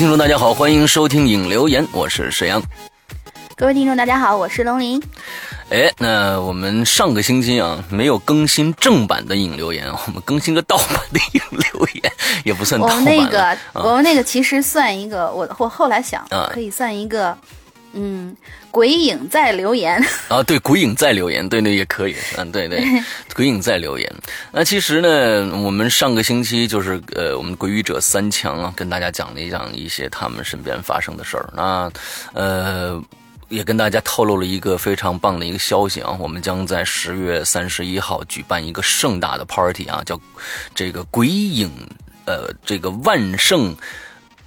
听众，大家好，欢迎收听影留言，我是沈阳。各位听众，大家好，我是龙鳞。哎，那我们上个星期啊没有更新正版的影留言，我们更新个盗版的影留言，也不算盗版。我们那个，我们那个其实算一个，我我后来想，可以算一个。嗯，鬼影在留言啊，对，鬼影在留言，对对也可以，嗯，对对，鬼影在留言。那其实呢，我们上个星期就是呃，我们鬼语者三强啊，跟大家讲了一讲一些他们身边发生的事儿。那呃，也跟大家透露了一个非常棒的一个消息啊，我们将在十月三十一号举办一个盛大的 party 啊，叫这个鬼影呃，这个万圣。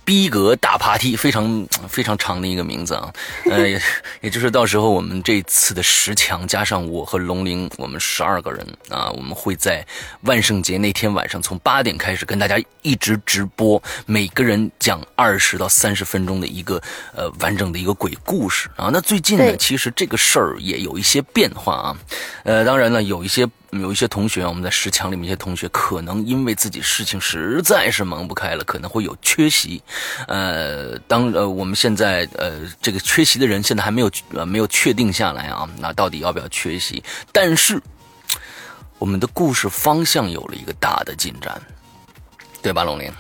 逼格大爬梯，非常非常长的一个名字啊，呃，也也就是到时候我们这次的十强加上我和龙鳞，我们十二个人啊，我们会在万圣节那天晚上从八点开始跟大家一直直播，每个人讲二十到三十分钟的一个呃完整的一个鬼故事啊。那最近呢，其实这个事儿也有一些变化啊，呃，当然了，有一些。有一些同学，我们在十强里面，一些同学可能因为自己事情实在是忙不开了，可能会有缺席。呃，当呃我们现在呃这个缺席的人现在还没有呃没有确定下来啊，那到底要不要缺席？但是我们的故事方向有了一个大的进展，对吧，龙鳞？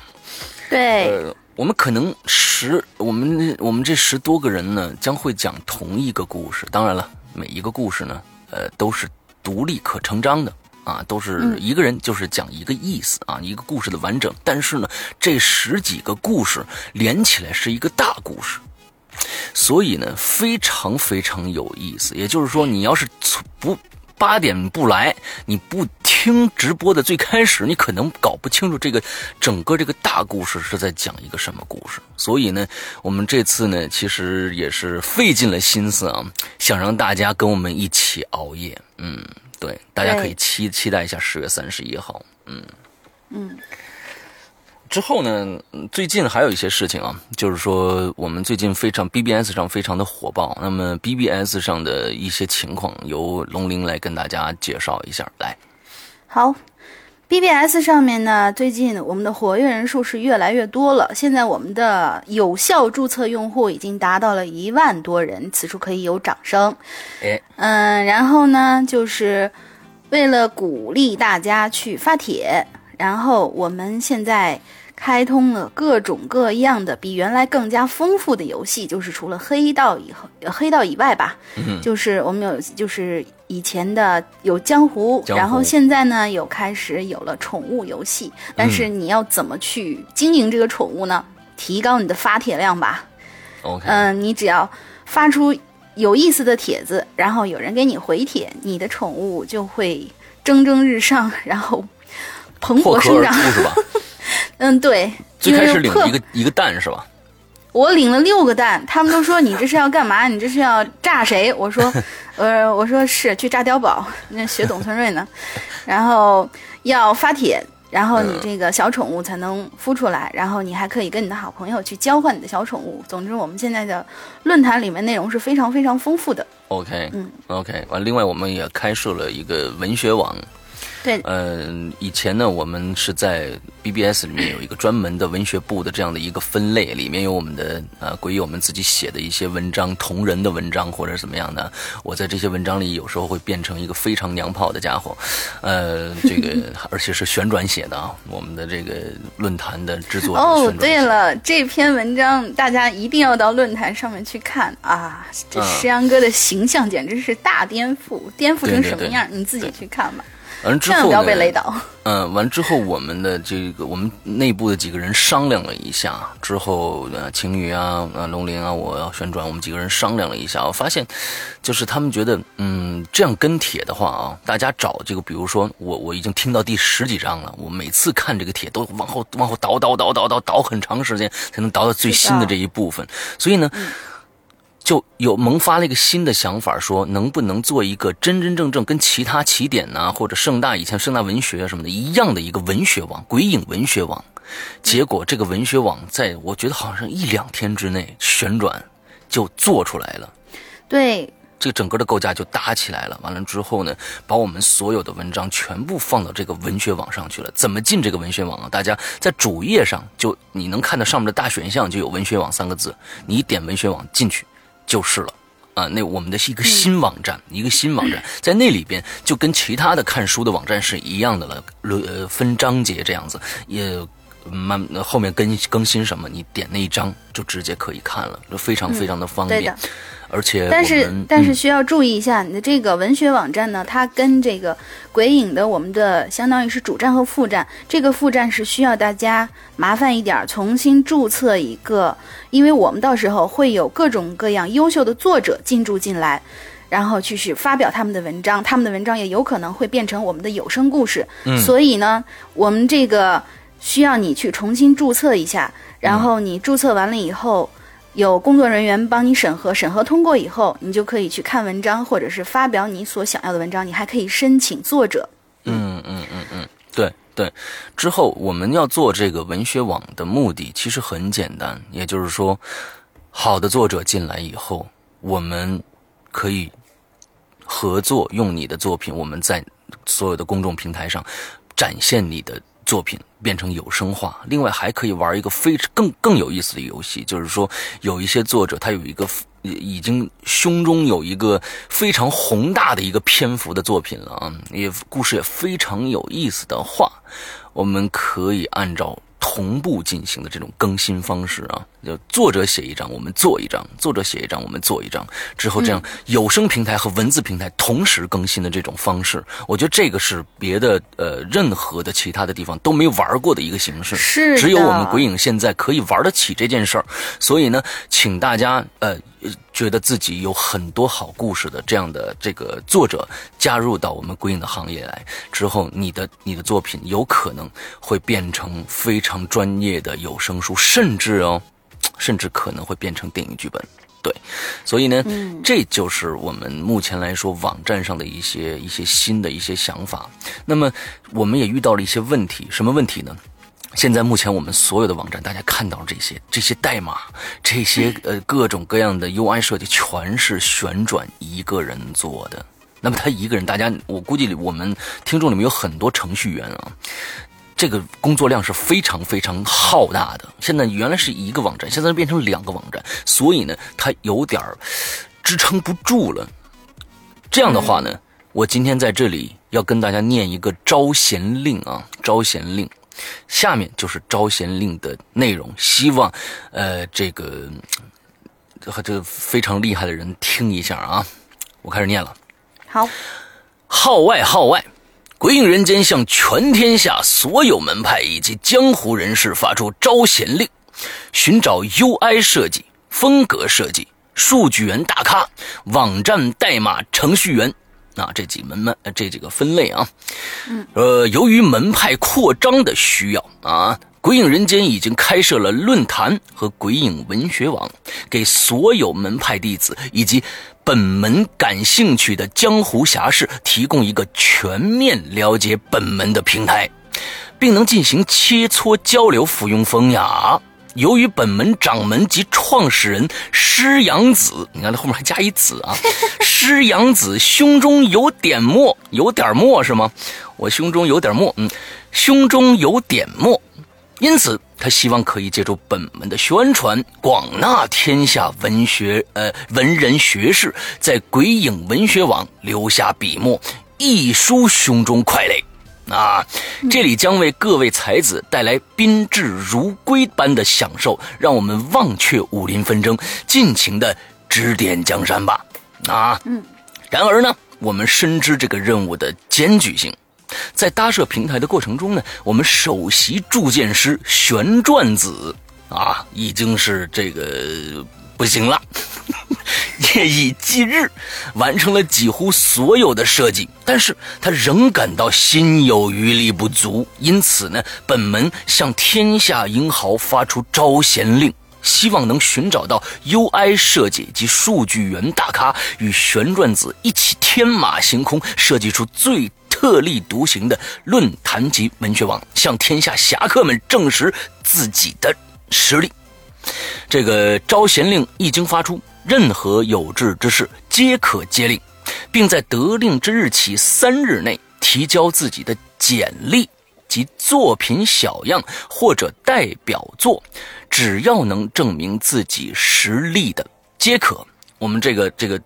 对。呃，我们可能十我们我们这十多个人呢，将会讲同一个故事。当然了，每一个故事呢，呃，都是。独立可成章的啊，都是一个人就是讲一个意思啊，一个故事的完整。但是呢，这十几个故事连起来是一个大故事，所以呢，非常非常有意思。也就是说，你要是不。八点不来，你不听直播的最开始，你可能搞不清楚这个整个这个大故事是在讲一个什么故事。所以呢，我们这次呢，其实也是费尽了心思啊，想让大家跟我们一起熬夜。嗯，对，大家可以期期待一下十月三十一号。嗯嗯。之后呢？最近还有一些事情啊，就是说我们最近非常 BBS 上非常的火爆。那么 BBS 上的一些情况，由龙鳞来跟大家介绍一下。来，好，BBS 上面呢，最近我们的活跃人数是越来越多了。现在我们的有效注册用户已经达到了一万多人，此处可以有掌声。哎，嗯，然后呢，就是为了鼓励大家去发帖，然后我们现在。开通了各种各样的比原来更加丰富的游戏，就是除了黑道以后，黑道以外吧，就是我们有，就是以前的有江湖，然后现在呢有开始有了宠物游戏，但是你要怎么去经营这个宠物呢？提高你的发帖量吧。OK，嗯，你只要发出有意思的帖子，然后有人给你回帖，你的宠物就会蒸蒸日上，然后蓬勃生长，是吧？嗯，对，最开始领一个一个蛋是吧？我领了六个蛋，他们都说你这是要干嘛？你这是要炸谁？我说，呃，我说是去炸碉堡，那学董存瑞呢。然后要发帖，然后你这个小宠物才能孵出来，然后你还可以跟你的好朋友去交换你的小宠物。总之，我们现在的论坛里面内容是非常非常丰富的。OK，嗯，OK，完，另外我们也开设了一个文学网。对，嗯，以前呢，我们是在 BBS 里面有一个专门的文学部的这样的一个分类，里面有我们的呃，关于我们自己写的一些文章，同人的文章或者怎么样的。我在这些文章里有时候会变成一个非常娘炮的家伙，呃，这个而且是旋转写的啊。我们的这个论坛的制作哦，对了，这篇文章大家一定要到论坛上面去看啊！这石阳哥的形象简直是大颠覆，颠覆成什么样？你自己去看吧。完之后呢？嗯，完之后，我们的这个我们内部的几个人商量了一下，之后呃，晴雨啊，呃，龙鳞啊，我要旋转，我们几个人商量了一下，我发现，就是他们觉得，嗯，这样跟帖的话啊，大家找这个，比如说我我已经听到第十几章了，我每次看这个帖都往后往后倒倒倒倒倒倒很长时间才能倒到最新的这一部分，所以呢。就有萌发了一个新的想法，说能不能做一个真真正正跟其他起点呐，或者盛大以前盛大文学啊什么的一样的一个文学网——鬼影文学网。结果这个文学网在我觉得好像一两天之内旋转就做出来了。对，这个整个的构架就搭起来了。完了之后呢，把我们所有的文章全部放到这个文学网上去了。怎么进这个文学网啊？大家在主页上就你能看到上面的大选项就有“文学网”三个字，你点文学网进去。就是了，啊，那我们的是一个新网站，一个新网站，在那里边就跟其他的看书的网站是一样的了，呃，分章节这样子，也慢后面更更新什么，你点那一章就直接可以看了，就非常非常的方便。而且，但是但是需要注意一下，你的这个文学网站呢，它跟这个鬼影的我们的相当于是主站和副站，这个副站是需要大家麻烦一点，重新注册一个，因为我们到时候会有各种各样优秀的作者进驻进来，然后去去发表他们的文章，他们的文章也有可能会变成我们的有声故事，所以呢，我们这个需要你去重新注册一下，然后你注册完了以后。有工作人员帮你审核，审核通过以后，你就可以去看文章，或者是发表你所想要的文章。你还可以申请作者。嗯嗯嗯嗯，对对。之后我们要做这个文学网的目的其实很简单，也就是说，好的作者进来以后，我们可以合作用你的作品，我们在所有的公众平台上展现你的。作品变成有声化，另外还可以玩一个非更更有意思的游戏，就是说有一些作者他有一个已经胸中有一个非常宏大的一个篇幅的作品了啊，也故事也非常有意思的话，我们可以按照同步进行的这种更新方式啊，就作者写一张，我们做一张；作者写一张，我们做一张。之后这样有声平台和文字平台同时更新的这种方式，我觉得这个是别的呃任何的其他的地方都没玩过的一个形式，是只有我们鬼影现在可以玩得起这件事儿。所以呢，请大家呃。觉得自己有很多好故事的这样的这个作者加入到我们鬼影的行业来之后，你的你的作品有可能会变成非常专业的有声书，甚至哦，甚至可能会变成电影剧本。对，所以呢，这就是我们目前来说网站上的一些一些新的一些想法。那么，我们也遇到了一些问题，什么问题呢？现在目前我们所有的网站，大家看到这些这些代码，这些呃各种各样的 UI 设计，全是旋转一个人做的。那么他一个人，大家我估计我们听众里面有很多程序员啊，这个工作量是非常非常浩大的。现在原来是一个网站，现在变成两个网站，所以呢，它有点支撑不住了。这样的话呢，我今天在这里要跟大家念一个招贤令啊，招贤令。下面就是招贤令的内容，希望，呃，这个和这个非常厉害的人听一下啊！我开始念了。好，号外号外，鬼影人间向全天下所有门派以及江湖人士发出招贤令，寻找 UI 设计、风格设计、数据源大咖、网站代码程序员。啊，这几门门这几个分类啊，嗯，呃，由于门派扩张的需要啊，鬼影人间已经开设了论坛和鬼影文学网，给所有门派弟子以及本门感兴趣的江湖侠士提供一个全面了解本门的平台，并能进行切磋交流，附庸风雅。由于本门掌门及创始人施阳子，你看他后面还加一子啊，施阳子胸中有点墨，有点墨是吗？我胸中有点墨，嗯，胸中有点墨，因此他希望可以借助本门的宣传，广纳天下文学呃文人学士，在鬼影文学网留下笔墨，一书胸中快乐。啊，这里将为各位才子带来宾至如归般的享受，让我们忘却武林纷争，尽情的指点江山吧。啊，嗯。然而呢，我们深知这个任务的艰巨性，在搭设平台的过程中呢，我们首席铸剑师旋转子啊，已经是这个不行了。夜以继日，完成了几乎所有的设计，但是他仍感到心有余力不足，因此呢，本门向天下英豪发出招贤令，希望能寻找到 UI 设计及数据源大咖，与旋转子一起天马行空，设计出最特立独行的论坛级文学网，向天下侠客们证实自己的实力。这个招贤令一经发出。任何有志之士皆可接令，并在得令之日起三日内提交自己的简历及作品小样或者代表作，只要能证明自己实力的，皆可。我们这个这个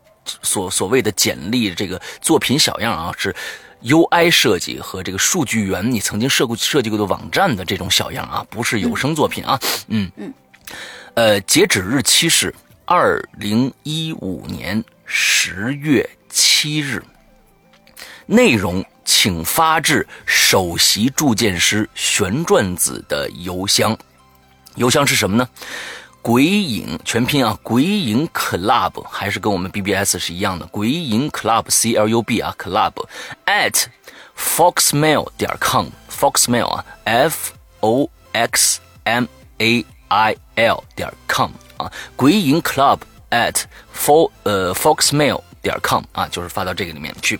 所所谓的简历，这个作品小样啊，是 UI 设计和这个数据源你曾经设过设计过的网站的这种小样啊，不是有声作品啊。嗯嗯，呃，截止日期是。二零一五年十月七日，内容请发至首席铸剑师旋转子的邮箱。邮箱是什么呢？鬼影全拼啊，鬼影 club 还是跟我们 BBS 是一样的，鬼影 club C L U B 啊，club at foxmail 点 com，foxmail 啊，f o x m a。L I L 点 com。啊，鬼影 club at fo 呃 foxmail 点 com 啊，就是发到这个里面去。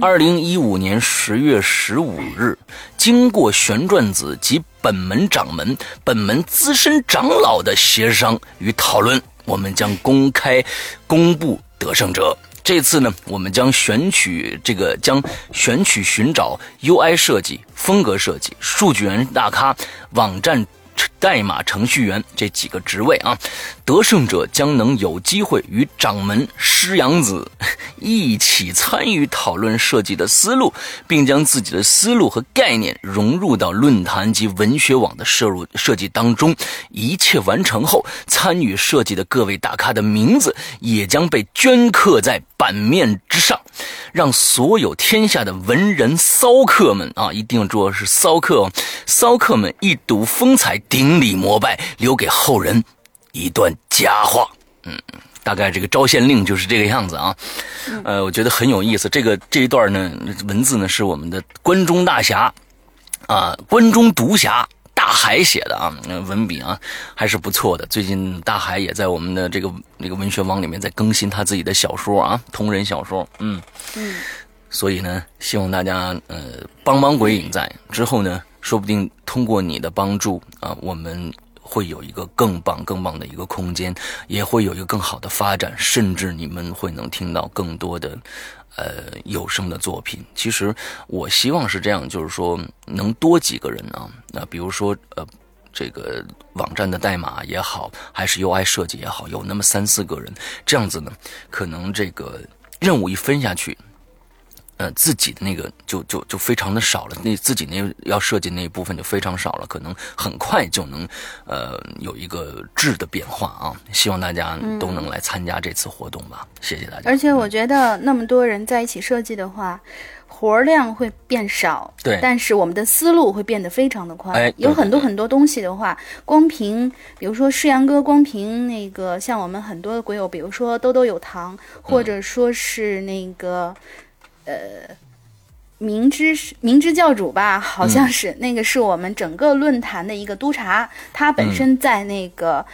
二零一五年十月十五日，经过旋转子及本门掌门、本门资深长老的协商与讨论，我们将公开公布得胜者。这次呢，我们将选取这个将选取寻找 UI 设计、风格设计、数据源大咖、网站。代码程序员这几个职位啊，得胜者将能有机会与掌门师阳子 一起参与讨论设计的思路，并将自己的思路和概念融入到论坛及文学网的摄入设计当中。一切完成后，参与设计的各位大咖的名字也将被镌刻在版面之上，让所有天下的文人骚客们啊，一定说是骚客哦，骚客们一睹风采，顶礼膜拜，留给后人一段佳话。嗯，大概这个招县令就是这个样子啊。呃，我觉得很有意思。这个这一段呢，文字呢是我们的关中大侠啊，关中独侠。大海写的啊，文笔啊还是不错的。最近大海也在我们的这个那个文学网里面在更新他自己的小说啊，同人小说。嗯嗯，所以呢，希望大家呃帮帮鬼影在之后呢，说不定通过你的帮助啊，我们会有一个更棒、更棒的一个空间，也会有一个更好的发展，甚至你们会能听到更多的。呃，有声的作品，其实我希望是这样，就是说能多几个人啊，那比如说呃，这个网站的代码也好，还是 UI 设计也好，有那么三四个人，这样子呢，可能这个任务一分下去。呃，自己的那个就就就非常的少了，那自己那要设计那一部分就非常少了，可能很快就能呃有一个质的变化啊！希望大家都能来参加这次活动吧，谢谢大家。而且我觉得那么多人在一起设计的话，活量会变少，对，但是我们的思路会变得非常的宽。哎，有很多很多东西的话，光凭比如说诗阳哥，光凭那个像我们很多的鬼友，比如说兜兜有糖，或者说是那个。呃，明知明知教主吧，好像是那个是我们整个论坛的一个督察，他本身在那个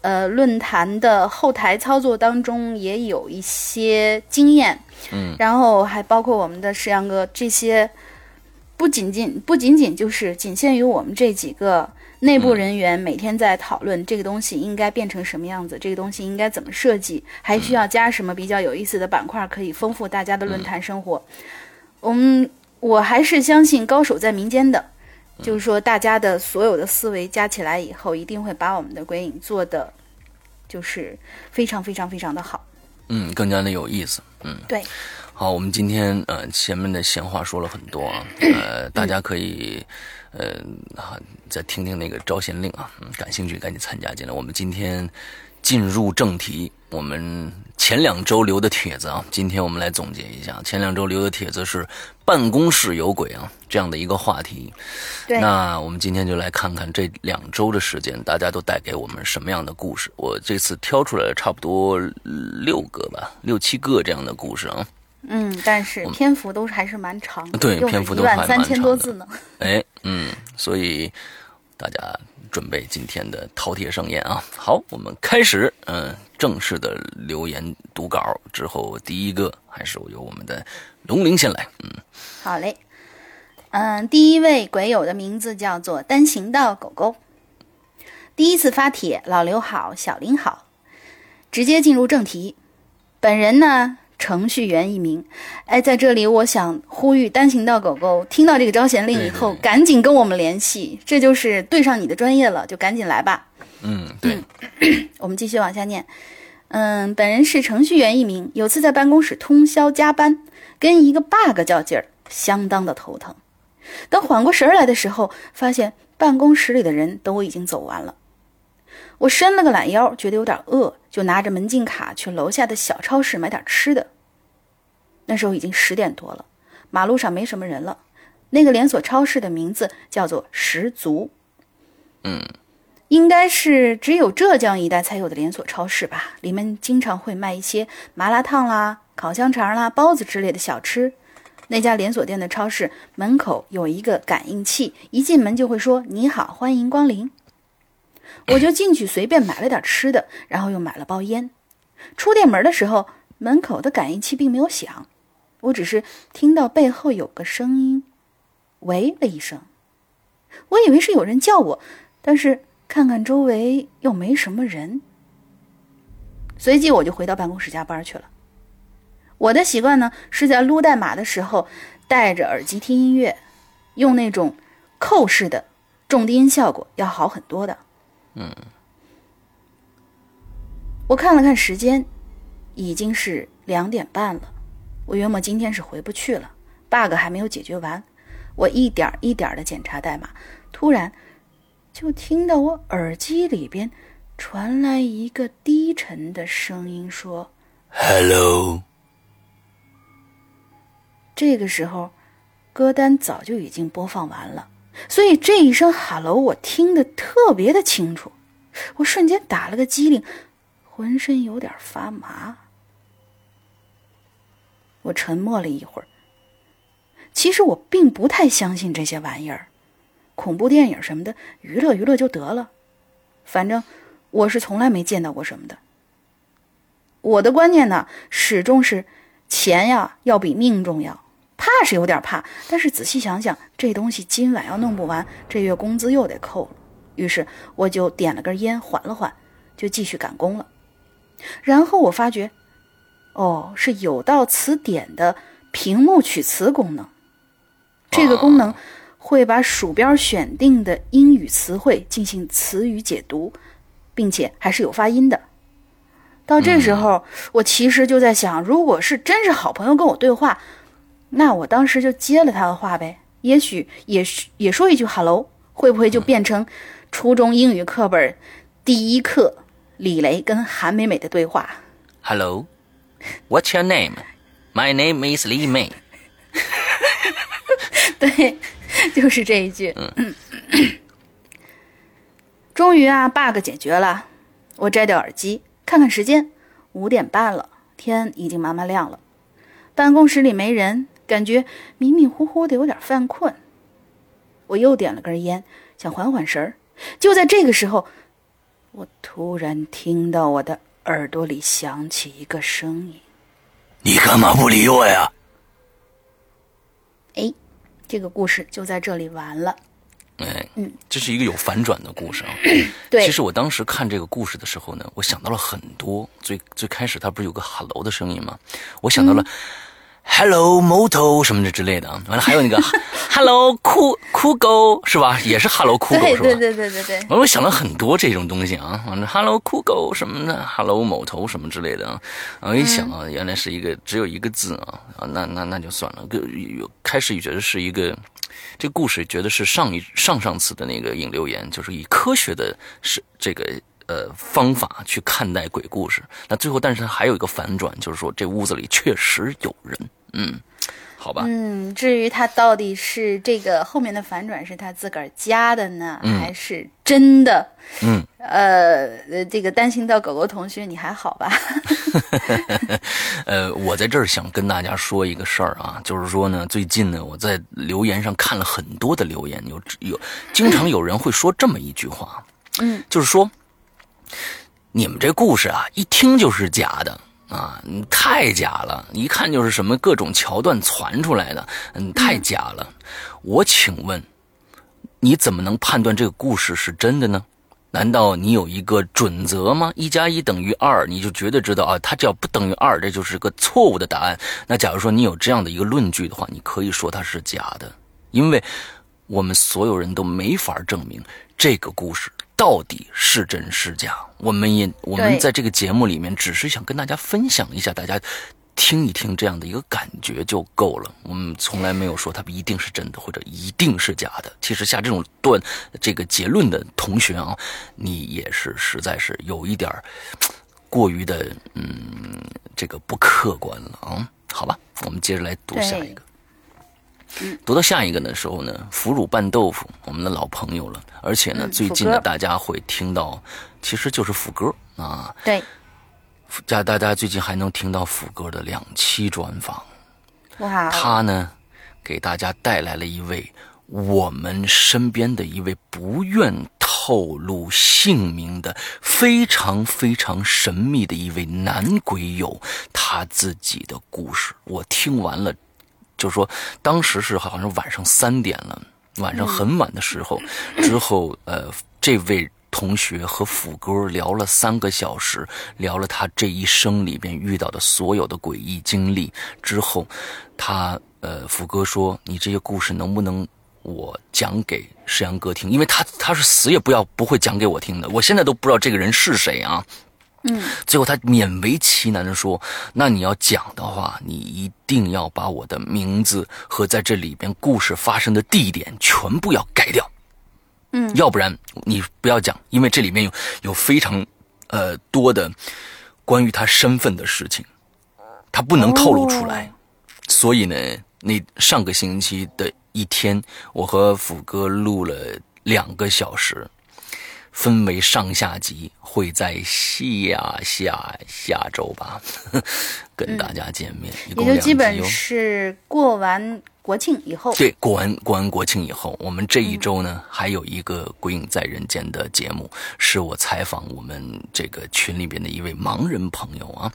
呃论坛的后台操作当中也有一些经验，嗯，然后还包括我们的石阳哥，这些不仅仅不仅仅就是仅限于我们这几个。内部人员每天在讨论这个东西应该变成什么样子，这个东西应该怎么设计，还需要加什么比较有意思的板块，可以丰富大家的论坛生活。我们我还是相信高手在民间的，就是说大家的所有的思维加起来以后，一定会把我们的鬼影做的就是非常非常非常的好。嗯，更加的有意思。嗯，对。好，我们今天呃前面的闲话说了很多啊，呃，大家可以。呃，啊，再听听那个招贤令啊，感兴趣赶紧参加进来。我们今天进入正题，我们前两周留的帖子啊，今天我们来总结一下。前两周留的帖子是办公室有鬼啊这样的一个话题。对。那我们今天就来看看这两周的时间，大家都带给我们什么样的故事。我这次挑出来了差不多六个吧，六七个这样的故事啊。嗯，但是篇幅都还是蛮长的，对，篇幅都还蛮三千多字呢。哎，嗯，所以大家准备今天的饕餮盛宴啊！好，我们开始，嗯，正式的留言读稿之后，第一个还是由我们的龙鳞先来，嗯，好嘞，嗯，第一位鬼友的名字叫做单行道狗狗，第一次发帖，老刘好，小林好，直接进入正题，本人呢。程序员一名，哎，在这里我想呼吁单行道狗狗，听到这个招贤令以后，赶紧跟我们联系，这就是对上你的专业了，就赶紧来吧。嗯，对。我们继续往下念。嗯，本人是程序员一名，有次在办公室通宵加班，跟一个 bug 较劲儿，相当的头疼。等缓过神来的时候，发现办公室里的人都已经走完了。我伸了个懒腰，觉得有点饿，就拿着门禁卡去楼下的小超市买点吃的。那时候已经十点多了，马路上没什么人了。那个连锁超市的名字叫做十足，嗯，应该是只有浙江一带才有的连锁超市吧。里面经常会卖一些麻辣烫啦、烤香肠啦、包子之类的小吃。那家连锁店的超市门口有一个感应器，一进门就会说“你好，欢迎光临”。我就进去随便买了点吃的，然后又买了包烟。出店门的时候，门口的感应器并没有响，我只是听到背后有个声音，喂了一声。我以为是有人叫我，但是看看周围又没什么人。随即我就回到办公室加班去了。我的习惯呢，是在撸代码的时候戴着耳机听音乐，用那种扣式的。重低音效果要好很多的。嗯，我看了看时间，已经是两点半了。我约莫今天是回不去了，bug 还没有解决完。我一点一点的检查代码，突然就听到我耳机里边传来一个低沉的声音说：“Hello。”这个时候，歌单早就已经播放完了，所以这一声 “hello” 我听得特别的清楚。我瞬间打了个激灵，浑身有点发麻。我沉默了一会儿。其实我并不太相信这些玩意儿，恐怖电影什么的，娱乐娱乐就得了。反正我是从来没见到过什么的。我的观念呢，始终是钱呀要比命重要。怕是有点怕，但是仔细想想，这东西今晚要弄不完，这月工资又得扣了。于是我就点了根烟，缓了缓，就继续赶工了。然后我发觉，哦，是有道词典的屏幕取词功能。这个功能会把鼠标选定的英语词汇进行词语解读，并且还是有发音的。到这时候，我其实就在想，如果是真是好朋友跟我对话。那我当时就接了他的话呗，也许也也说一句 “hello”，会不会就变成初中英语课本第一课李雷跟韩美美的对话？“Hello，What's your name? My name is Li Mei。”对，就是这一句。嗯。终于啊，bug 解决了。我摘掉耳机，看看时间，五点半了，天已经慢慢亮了。办公室里没人。感觉迷迷糊糊的，有点犯困。我又点了根烟，想缓缓神儿。就在这个时候，我突然听到我的耳朵里响起一个声音：“你干嘛不理我呀？”哎，这个故事就在这里完了。哎，嗯，这是一个有反转的故事啊。对，其实我当时看这个故事的时候呢，我想到了很多。最最开始，他不是有个 “hello” 的声音吗？我想到了。Hello Moto 什么的之类的啊，完了还有那个 Hello 酷酷狗是吧？也是 Hello 酷狗是吧？对对对对对。我想了很多这种东西啊，完了 Hello 酷狗什么的，Hello 某头什么之类的啊。我一想啊，原来是一个只有一个字啊啊，那那那就算了。个开始也觉得是一个这故事，觉得是上一上上次的那个引流言，就是以科学的是这个。呃，方法去看待鬼故事，那最后，但是它还有一个反转，就是说这屋子里确实有人，嗯，好吧，嗯，至于他到底是这个后面的反转是他自个儿加的呢，还是真的？嗯，呃，这个担心到狗狗同学，你还好吧？呃，我在这儿想跟大家说一个事儿啊，就是说呢，最近呢，我在留言上看了很多的留言，有有，经常有人会说这么一句话，嗯，就是说。你们这故事啊，一听就是假的啊，太假了！一看就是什么各种桥段传出来的，嗯，太假了。我请问，你怎么能判断这个故事是真的呢？难道你有一个准则吗？一加一等于二，你就绝对知道啊？它只要不等于二，这就是个错误的答案。那假如说你有这样的一个论据的话，你可以说它是假的，因为我们所有人都没法证明这个故事。到底是真是假？我们也我们在这个节目里面只是想跟大家分享一下，大家听一听这样的一个感觉就够了。我们从来没有说它一定是真的或者一定是假的。其实下这种断这个结论的同学啊，你也是实在是有一点过于的嗯这个不客观了啊。好吧，我们接着来读下一个。读到下一个的时候呢，腐乳拌豆腐，我们的老朋友了。而且呢，最近呢，大家会听到，其实就是腐歌啊。对，家大家最近还能听到腐歌的两期专访。哇！他呢，给大家带来了一位我们身边的一位不愿透露姓名的非常非常神秘的一位男鬼友，他自己的故事。我听完了。就是说，当时是好像是晚上三点了，晚上很晚的时候，之后，呃，这位同学和福哥聊了三个小时，聊了他这一生里边遇到的所有的诡异经历。之后，他，呃，福哥说：“你这些故事能不能我讲给石阳哥听，因为他他是死也不要不会讲给我听的，我现在都不知道这个人是谁啊。嗯，最后他勉为其难的说：“那你要讲的话，你一定要把我的名字和在这里边故事发生的地点全部要改掉。嗯，要不然你不要讲，因为这里面有有非常呃多的关于他身份的事情，他不能透露出来。所以呢，那上个星期的一天，我和福哥录了两个小时。”分为上下集，会在下下下周吧，跟大家见面。一共也就基本是过完国庆以后。对，过完过完国庆以后，我们这一周呢，还有一个《鬼影在人间》的节目，是我采访我们这个群里边的一位盲人朋友啊，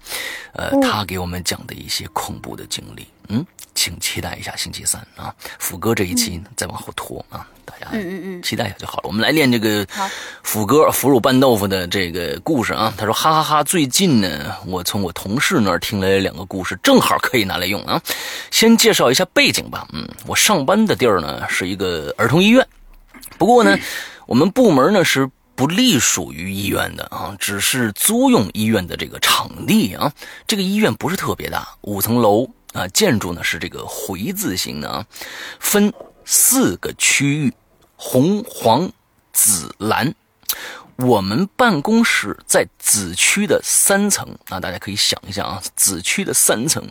呃，哦他给我们讲的一些恐怖的经历。嗯，请期待一下星期三啊，福哥这一期再往后拖啊，大家嗯嗯嗯期待一下就好了。我们来练这个好福哥腐乳拌豆腐的这个故事啊。他说：“哈哈哈最近呢，我从我同事那儿听来了两个故事，正好可以拿来用啊。先介绍一下背景吧。嗯，我上班的地儿呢是一个儿童医院，不过呢，我们部门呢是不隶属于医院的啊，只是租用医院的这个场地啊。这个医院不是特别大，五层楼啊，建筑呢是这个回字形的啊，分四个区域，红、黄、紫、蓝。我们办公室在紫区的三层啊，大家可以想一下啊，紫区的三层。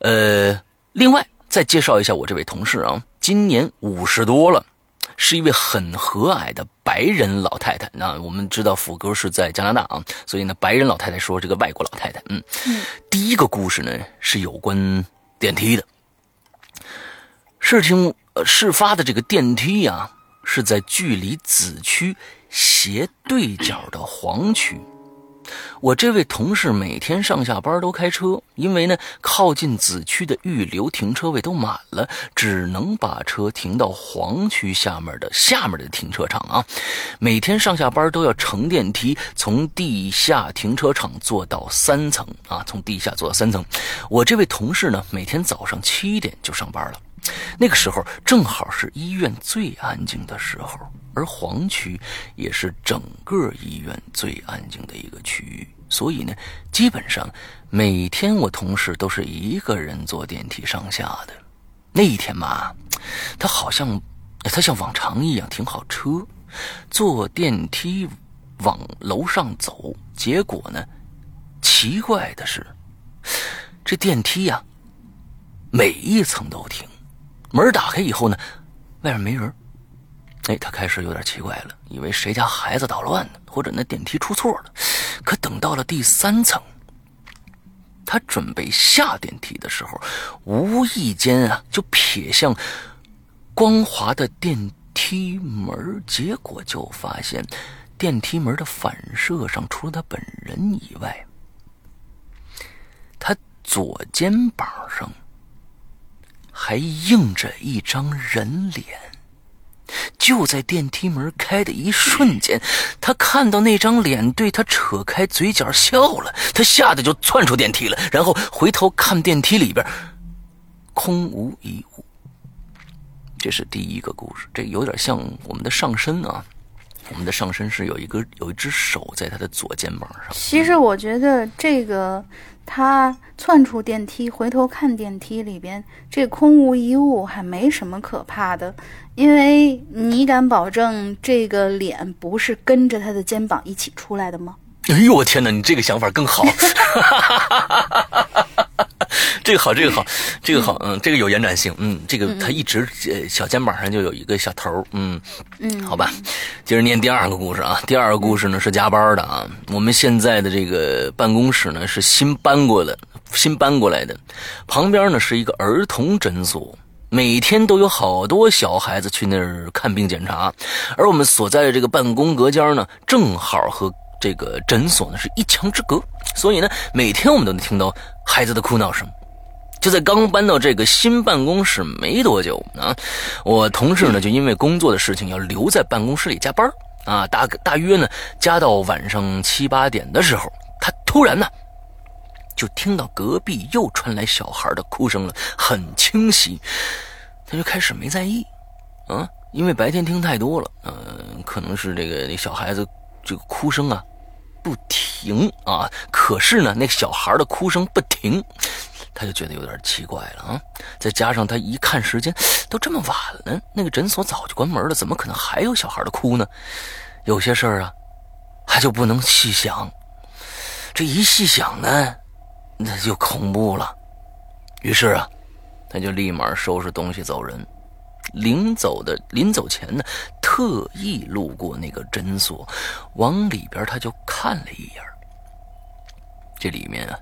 呃，另外再介绍一下我这位同事啊，今年五十多了，是一位很和蔼的白人老太太。那我们知道福哥是在加拿大啊，所以呢，白人老太太说这个外国老太太，嗯，第一个故事呢是有关电梯的。事情呃，事发的这个电梯呀、是在距离紫区斜对角的黄区。我这位同事每天上下班都开车，因为呢靠近子区的预留停车位都满了，只能把车停到黄区下面的下面的停车场啊。每天上下班都要乘电梯从地下停车场坐到三层啊，从地下坐到三层。我这位同事呢，每天早上七点就上班了。那个时候正好是医院最安静的时候，而黄区也是整个医院最安静的一个区域，所以呢，基本上每天我同事都是一个人坐电梯上下的。那一天嘛，他好像他像往常一样停好车，坐电梯往楼上走，结果呢，奇怪的是，这电梯呀、每一层都停。门打开以后呢，外面没人。哎，他开始有点奇怪了，以为谁家孩子捣乱呢，或者那电梯出错了。可等到了第三层，他准备下电梯的时候，无意间啊就瞥向光滑的电梯门，结果就发现电梯门的反射上，除了他本人以外，他左肩膀上。还映着一张人脸。就在电梯门开的一瞬间，他看到那张脸对他扯开嘴角笑了，他吓得就窜出电梯了，然后回头看电梯里边，空无一物。这是第一个故事，这有点像我们的上身啊。我们的上身是有一个有一只手在他的左肩膀上。其实我觉得这个他窜出电梯，回头看电梯里边，这空无一物还没什么可怕的，因为你敢保证这个脸不是跟着他的肩膀一起出来的吗？哎呦我天哪，你这个想法更好，这个好，这个好，这个好，嗯，这个有延展性，嗯，这个他一直呃小肩膀上就有一个小头儿，嗯嗯，好吧，接着念第二个故事啊。第二个故事呢是加班的啊。我们现在的这个办公室呢是新搬过的，新搬过来的，旁边呢是一个儿童诊所，每天都有好多小孩子去那儿看病检查，而我们所在的这个办公隔间呢，正好和这个诊所呢是一墙之隔，所以呢，每天我们都能听到孩子的哭闹声。就在刚搬到这个新办公室没多久啊，我同事呢就因为工作的事情要留在办公室里加班啊，大大约呢加到晚上七八点的时候，他突然呢就听到隔壁又传来小孩的哭声了，很清晰，他就开始没在意啊，因为白天听太多了，嗯、可能是这个小孩子这个哭声啊不停啊，可是呢，那个小孩的哭声不停，他就觉得有点奇怪了啊。再加上他一看时间，都这么晚了，那个诊所早就关门了，怎么可能还有小孩的哭呢？有些事儿啊，他就不能细想，这一细想呢，那就恐怖了。于是啊，他就立马收拾东西走人。临走的临走前呢，特意路过那个诊所，往里边他就看了一眼。这里面啊，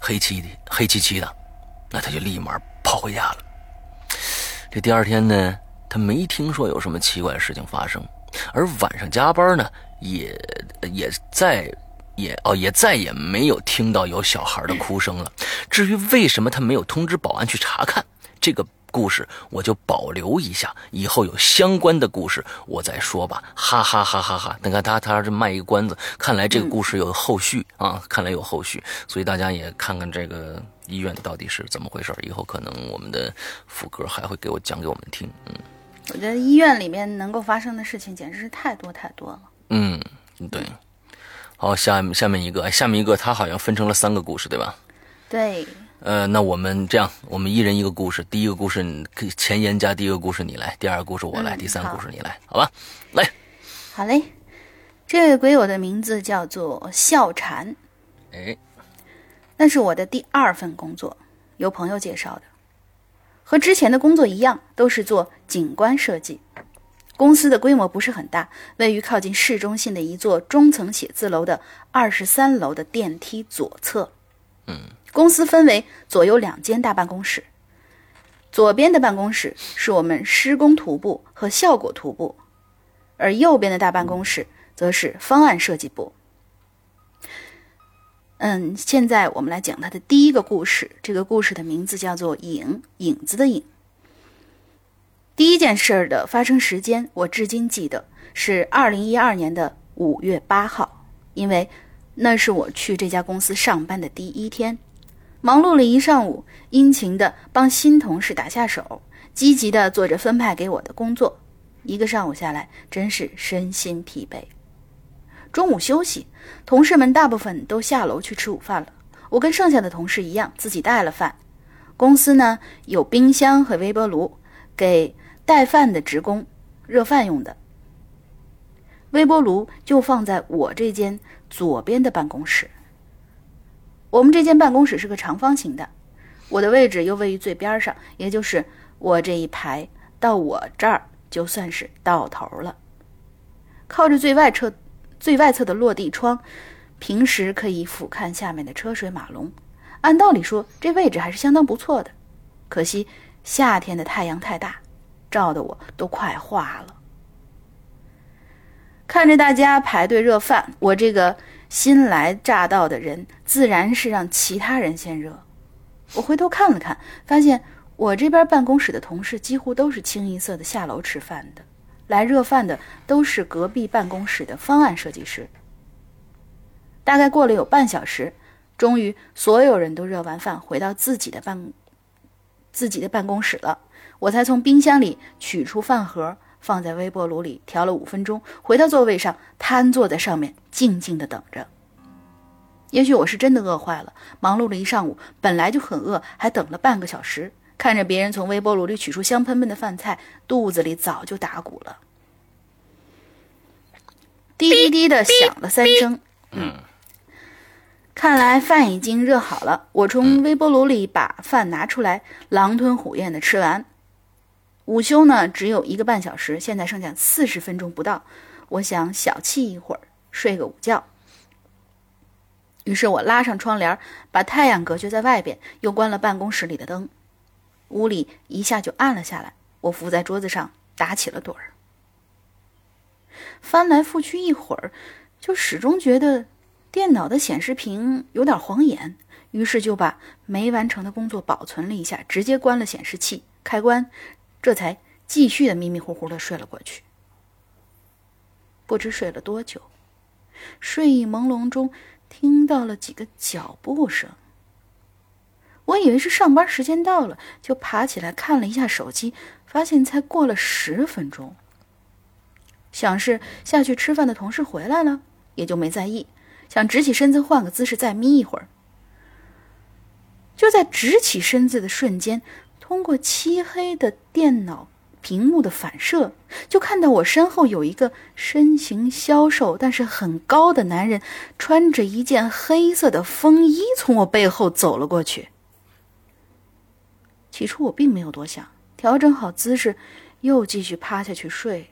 黑漆的，黑漆漆的，那他就立马跑回家了。这第二天呢，他没听说有什么奇怪的事情发生，而晚上加班呢，也也再也哦也再也没有听到有小孩的哭声了。至于为什么他没有通知保安去查看，这个故事我就保留一下，以后有相关的故事我再说吧。哈哈哈哈哈！你看他他这卖一个关子，看来这个故事有后续啊，看来有后续，所以大家也看看这个医院到底是怎么回事。以后可能我们的副歌还会给我讲给我们听。嗯我觉得医院里面能够发生的事情简直是太多太多了。嗯，对。好，下下面一个，下面一个，它好像分成了三个故事，对吧？对，呃，那我们这样，我们一人一个故事。第一个故事你前言加第一个故事你来，第二个故事我来，嗯第三个故事你来，好吧？来，好嘞。这位鬼友的名字叫做笑禅，哎，那是我的第二份工作，由朋友介绍的。和之前的工作一样，都是做景观设计。公司的规模不是很大，位于靠近市中心的一座中层写字楼的二十三楼的电梯左侧。嗯，公司分为左右两间大办公室，左边的办公室是我们施工图部和效果图部，而右边的大办公室则是方案设计部。嗯，现在我们来讲它的第一个故事。这个故事的名字叫做“影”，影子的影。第一件事儿的发生时间，我至今记得是二零一二年的五月八号，因为那是我去这家公司上班的第一天。忙碌了一上午，殷勤的帮新同事打下手，积极的做着分派给我的工作。一个上午下来，真是身心疲惫。中午休息，同事们大部分都下楼去吃午饭了。我跟剩下的同事一样，自己带了饭。公司呢有冰箱和微波炉，给带饭的职工热饭用的。微波炉就放在我这间左边的办公室。我们这间办公室是个长方形的，我的位置又位于最边上，也就是我这一排到我这儿就算是到头了。靠着最外侧最外侧的落地窗，平时可以俯瞰下面的车水马龙。按道理说，这位置还是相当不错的。可惜夏天的太阳太大，照得我都快化了。看着大家排队热饭，我这个新来乍到的人，自然是让其他人先热。我回头看了看，发现我这边办公室的同事几乎都是清一色的下楼吃饭的，来热饭的都是隔壁办公室的方案设计师。大概过了有半小时，终于所有人都热完饭，回到自己的办自己的办公室了。我才从冰箱里取出饭盒，放在微波炉里调了五分钟，回到座位上，瘫坐在上面，静静的等着。也许我是真的饿坏了，忙碌了一上午，本来就很饿，还等了半个小时，看着别人从微波炉里取出香喷喷的饭菜，肚子里早就打鼓了。滴滴滴的响了三声，嗯，看来饭已经热好了。我从微波炉里把饭拿出来，狼吞虎咽的吃完。午休呢，只有一个半小时，现在剩下四十分钟不到。我想小憩一会儿，睡个午觉。于是我拉上窗帘，把太阳隔绝在外边，又关了办公室里的灯。屋里一下就暗了下来。我伏在桌子上打起了盹儿，翻来覆去一会儿，就始终觉得电脑的显示屏有点晃眼，于是就把没完成的工作保存了一下，直接关了显示器开关，这才继续的迷迷糊糊的睡了过去。不知睡了多久，睡意朦胧中听到了几个脚步声。我以为是上班时间到了，就爬起来看了一下手机，发现才过了十分钟。想是下去吃饭的同事回来了，也就没在意，想直起身子换个姿势再眯一会儿。就在直起身子的瞬间，通过漆黑的电脑屏幕的反射，就看到我身后有一个身形消瘦但是很高的男人，穿着一件黑色的风衣从我背后走了过去。起初我并没有多想，调整好姿势，又继续趴下去睡。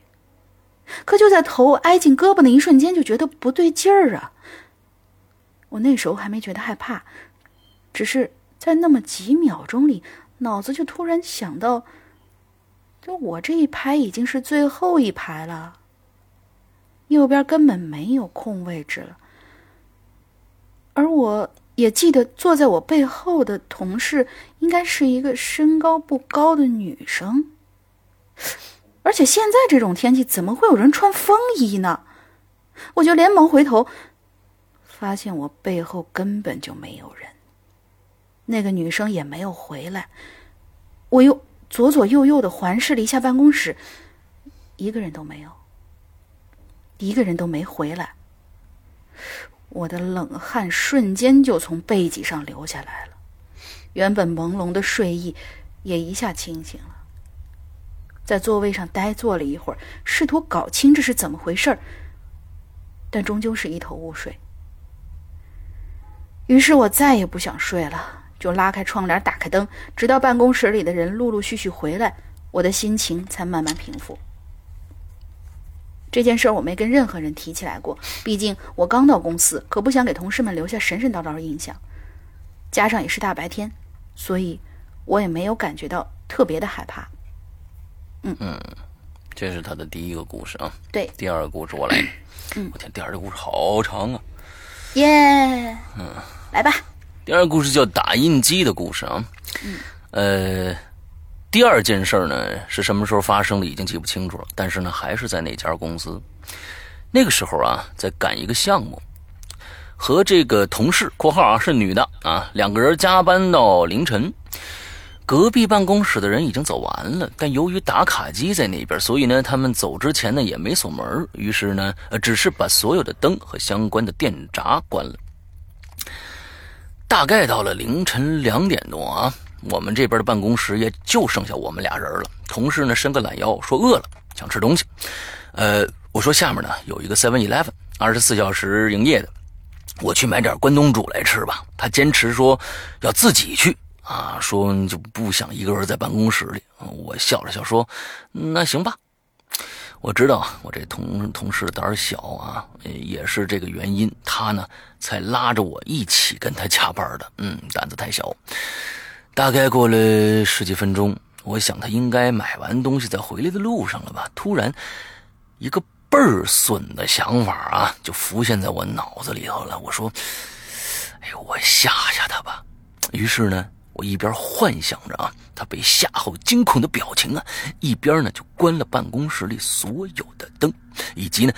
可就在头挨进胳膊的一瞬间，就觉得不对劲儿啊！我那时候还没觉得害怕，只是在那么几秒钟里，脑子就突然想到，就我这一排已经是最后一排了，右边根本没有空位置了，而我也记得坐在我背后的同事应该是一个身高不高的女生。而且现在这种天气，怎么会有人穿风衣呢？我就连忙回头，发现我背后根本就没有人，那个女生也没有回来。我又左左右右的环视了一下办公室，一个人都没有，一个人都没回来。我的冷汗瞬间就从背脊上流下来了，原本朦胧的睡意也一下清醒了。在座位上呆坐了一会儿，试图搞清这是怎么回事儿，但终究是一头雾水。于是我再也不想睡了，就拉开窗帘，打开灯，直到办公室里的人陆陆续续回来，我的心情才慢慢平复。这件事儿我没跟任何人提起来过，毕竟我刚到公司，可不想给同事们留下神神叨叨的印象。加上也是大白天，所以我也没有感觉到特别的害怕。嗯这是他的第一个故事啊。对，第二个故事我来。嗯我天，第二个故事好长啊。耶，嗯，来吧。第二个故事叫打印机的故事啊。嗯。呃，第二件事呢是什么时候发生的已经记不清楚了，但是呢还是在那家公司。那个时候啊，在赶一个项目，和这个同事（括号啊是女的啊）两个人加班到凌晨。隔壁办公室的人已经走完了，但由于打卡机在那边，所以呢，他们走之前呢也没锁门，于是呢，呃，只是把所有的灯和相关的电闸关了。大概到了凌晨两点多啊，我们这边的办公室也就剩下我们俩人了。同事呢伸个懒腰，说饿了，想吃东西。呃，我说下面呢有一个 Seven Eleven，二十四小时营业的，我去买点关东煮来吃吧。他坚持说要自己去。啊，说就不想一个人在办公室里。我笑了笑说：“那行吧。”我知道我这同同事胆小啊，也是这个原因，他呢才拉着我一起跟他加班的。嗯，胆子太小。大概过了十几分钟，我想他应该买完东西在回来的路上了吧。突然，一个倍儿损的想法啊，就浮现在我脑子里头了。我说：“哎呦，我吓吓他吧。”于是呢。我一边幻想着啊，他被吓后惊恐的表情啊，一边呢就关了办公室里所有的灯，以及呢，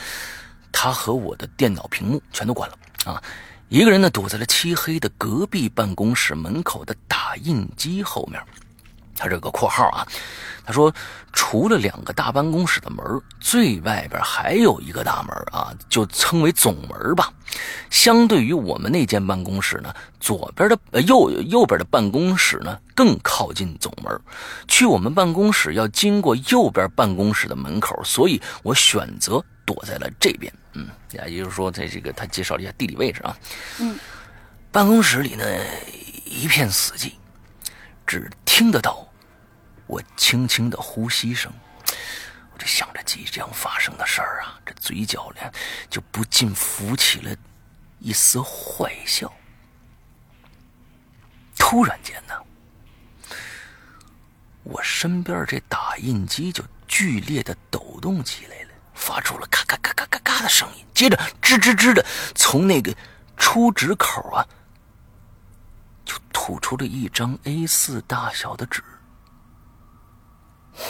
他和我的电脑屏幕全都关了啊。一个人呢躲在了漆黑的隔壁办公室门口的打印机后面。他这个括号啊，他说除了两个大办公室的门，最外边还有一个大门啊，就称为总门吧。相对于我们那间办公室呢，左边的呃右右边的办公室呢更靠近总门，去我们办公室要经过右边办公室的门口，所以我选择躲在了这边。嗯，也就是说，在这个他介绍了一下地理位置啊。嗯，办公室里呢一片死寂，只听得到我轻轻的呼吸声。我就想着即将发生的事儿啊，这嘴角呢就不禁浮起了一丝坏笑。突然间呢，我身边这打印机就剧烈的抖动起来了，发出了咔咔咔咔咔咔的声音，接着吱吱吱的从那个出纸口啊，就吐出了一张 A 四大小的纸。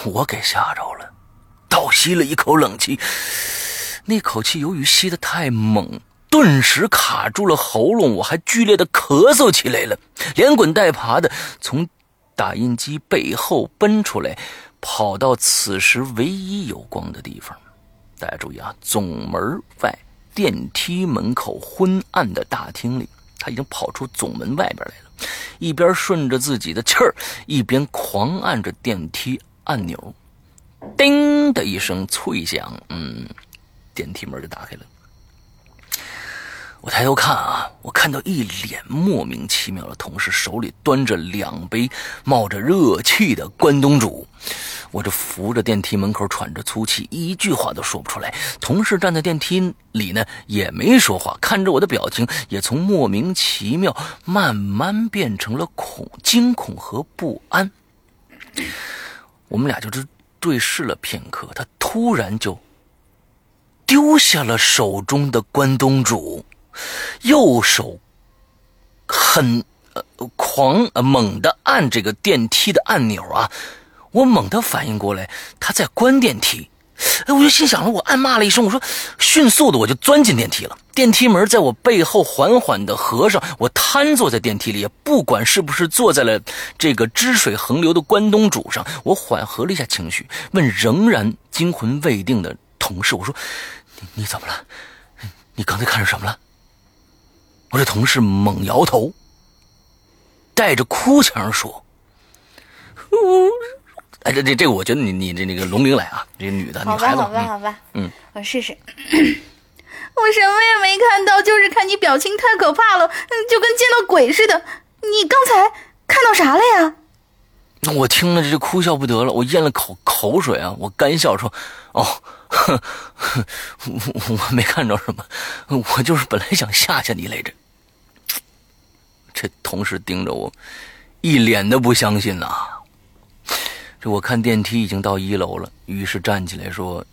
我给吓着了。倒吸了一口冷气，那口气由于吸得太猛，顿时卡住了喉咙，我还剧烈的咳嗽起来了，连滚带爬的从打印机背后奔出来，跑到此时唯一有光的地方。大家注意啊，总门外电梯门口昏暗的大厅里，他已经跑出总门外边来了，一边顺着自己的气儿，一边狂按着电梯按钮。叮的一声脆响，嗯，电梯门就打开了。我抬头看啊，我看到一脸莫名其妙的同事手里端着两杯冒着热气的关东煮，我这扶着电梯门口喘着粗气，一句话都说不出来。同事站在电梯里呢，也没说话，看着我的表情也从莫名其妙慢慢变成了恐、惊恐和不安。我们俩就是对视了片刻，他突然就丢下了手中的关东煮。右手很呃狂呃猛地按这个电梯的按钮啊！我猛地反应过来，他在关电梯。哎，我就心想了，我暗骂了一声，我说：“迅速的，我就钻进电梯了。”电梯门在我背后缓缓的合上，我瘫坐在电梯里，也不管是不是坐在了这个汁水横流的关东煮上，我缓和了一下情绪，问仍然惊魂未定的同事：“我说，你你怎么了？你刚才看着什么了？”我这同事猛摇头，带着哭腔说：“哎，这这这个，我觉得你你这那个龙明来啊，这女的女孩子，好吧，好吧，好吧，嗯，我试试。我什么也没看到，就是看你表情太可怕了，就跟见到鬼似的。你刚才看到啥了呀？那我听了这哭笑不得了，我咽了口口水啊，我干笑说：“哦，呵 呵我我没看着什么，我就是本来想吓吓你来着。”这同事盯着我，一脸的不相信呐。这我看电梯已经到一楼了，于是站起来说：“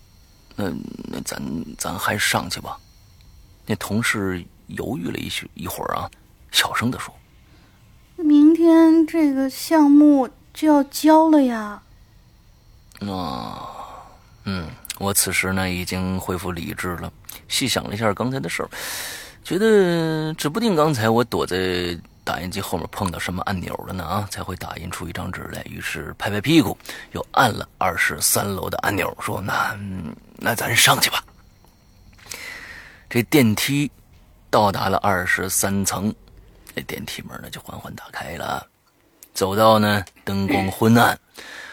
那那咱咱还是上去吧。”那同事犹豫了一许一会儿啊，小声的说：“明天这个项目就要交了呀。”啊，嗯，我此时呢已经恢复理智了，细想了一下刚才的事儿，觉得指不定刚才我躲在。打印机后面碰到什么按钮了呢？啊，才会打印出一张纸来。于是拍拍屁股，又按了二十三楼的按钮，说：“那那咱上去吧。”这电梯到达了二十三层，那电梯门呢就缓缓打开了。走到呢灯光昏暗，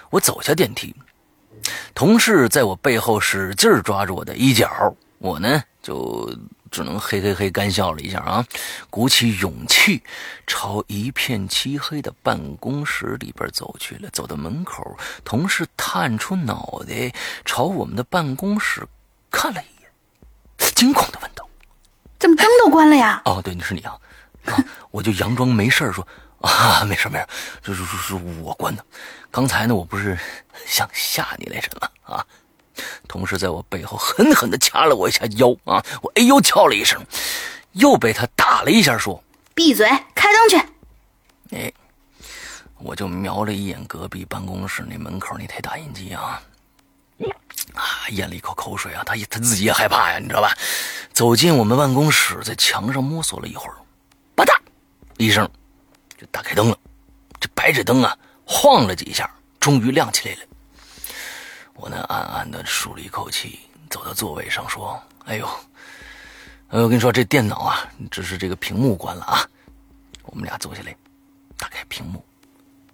我走下电梯，同事在我背后使劲抓住我的衣角，我呢就。只能嘿嘿嘿干笑了一下啊，鼓起勇气朝一片漆黑的办公室里边走去了。走到门口，同事探出脑袋朝我们的办公室看了一眼，惊恐的问道：“怎么灯都关了呀？” 哦，对，你是你啊，啊，我就佯装没事说：“啊，没事没事，这是是是我关的。刚才呢，我不是想吓你来着吗？啊。”同时在我背后狠狠地掐了我一下腰啊！我哎呦叫了一声，又被他打了一下，说：“闭嘴，开灯去。”哎，我就瞄了一眼隔壁办公室那门口那台打印机啊，啊，咽了一口口水啊，他他自己也害怕呀，你知道吧？走进我们办公室，在墙上摸索了一会儿，吧嗒一声就打开灯了。这白炽灯啊，晃了几下，终于亮起来了。我呢，暗暗的舒了一口气，走到座位上说：“哎呦，哎我跟你说，这电脑啊，只是这个屏幕关了啊。”我们俩坐下来，打开屏幕，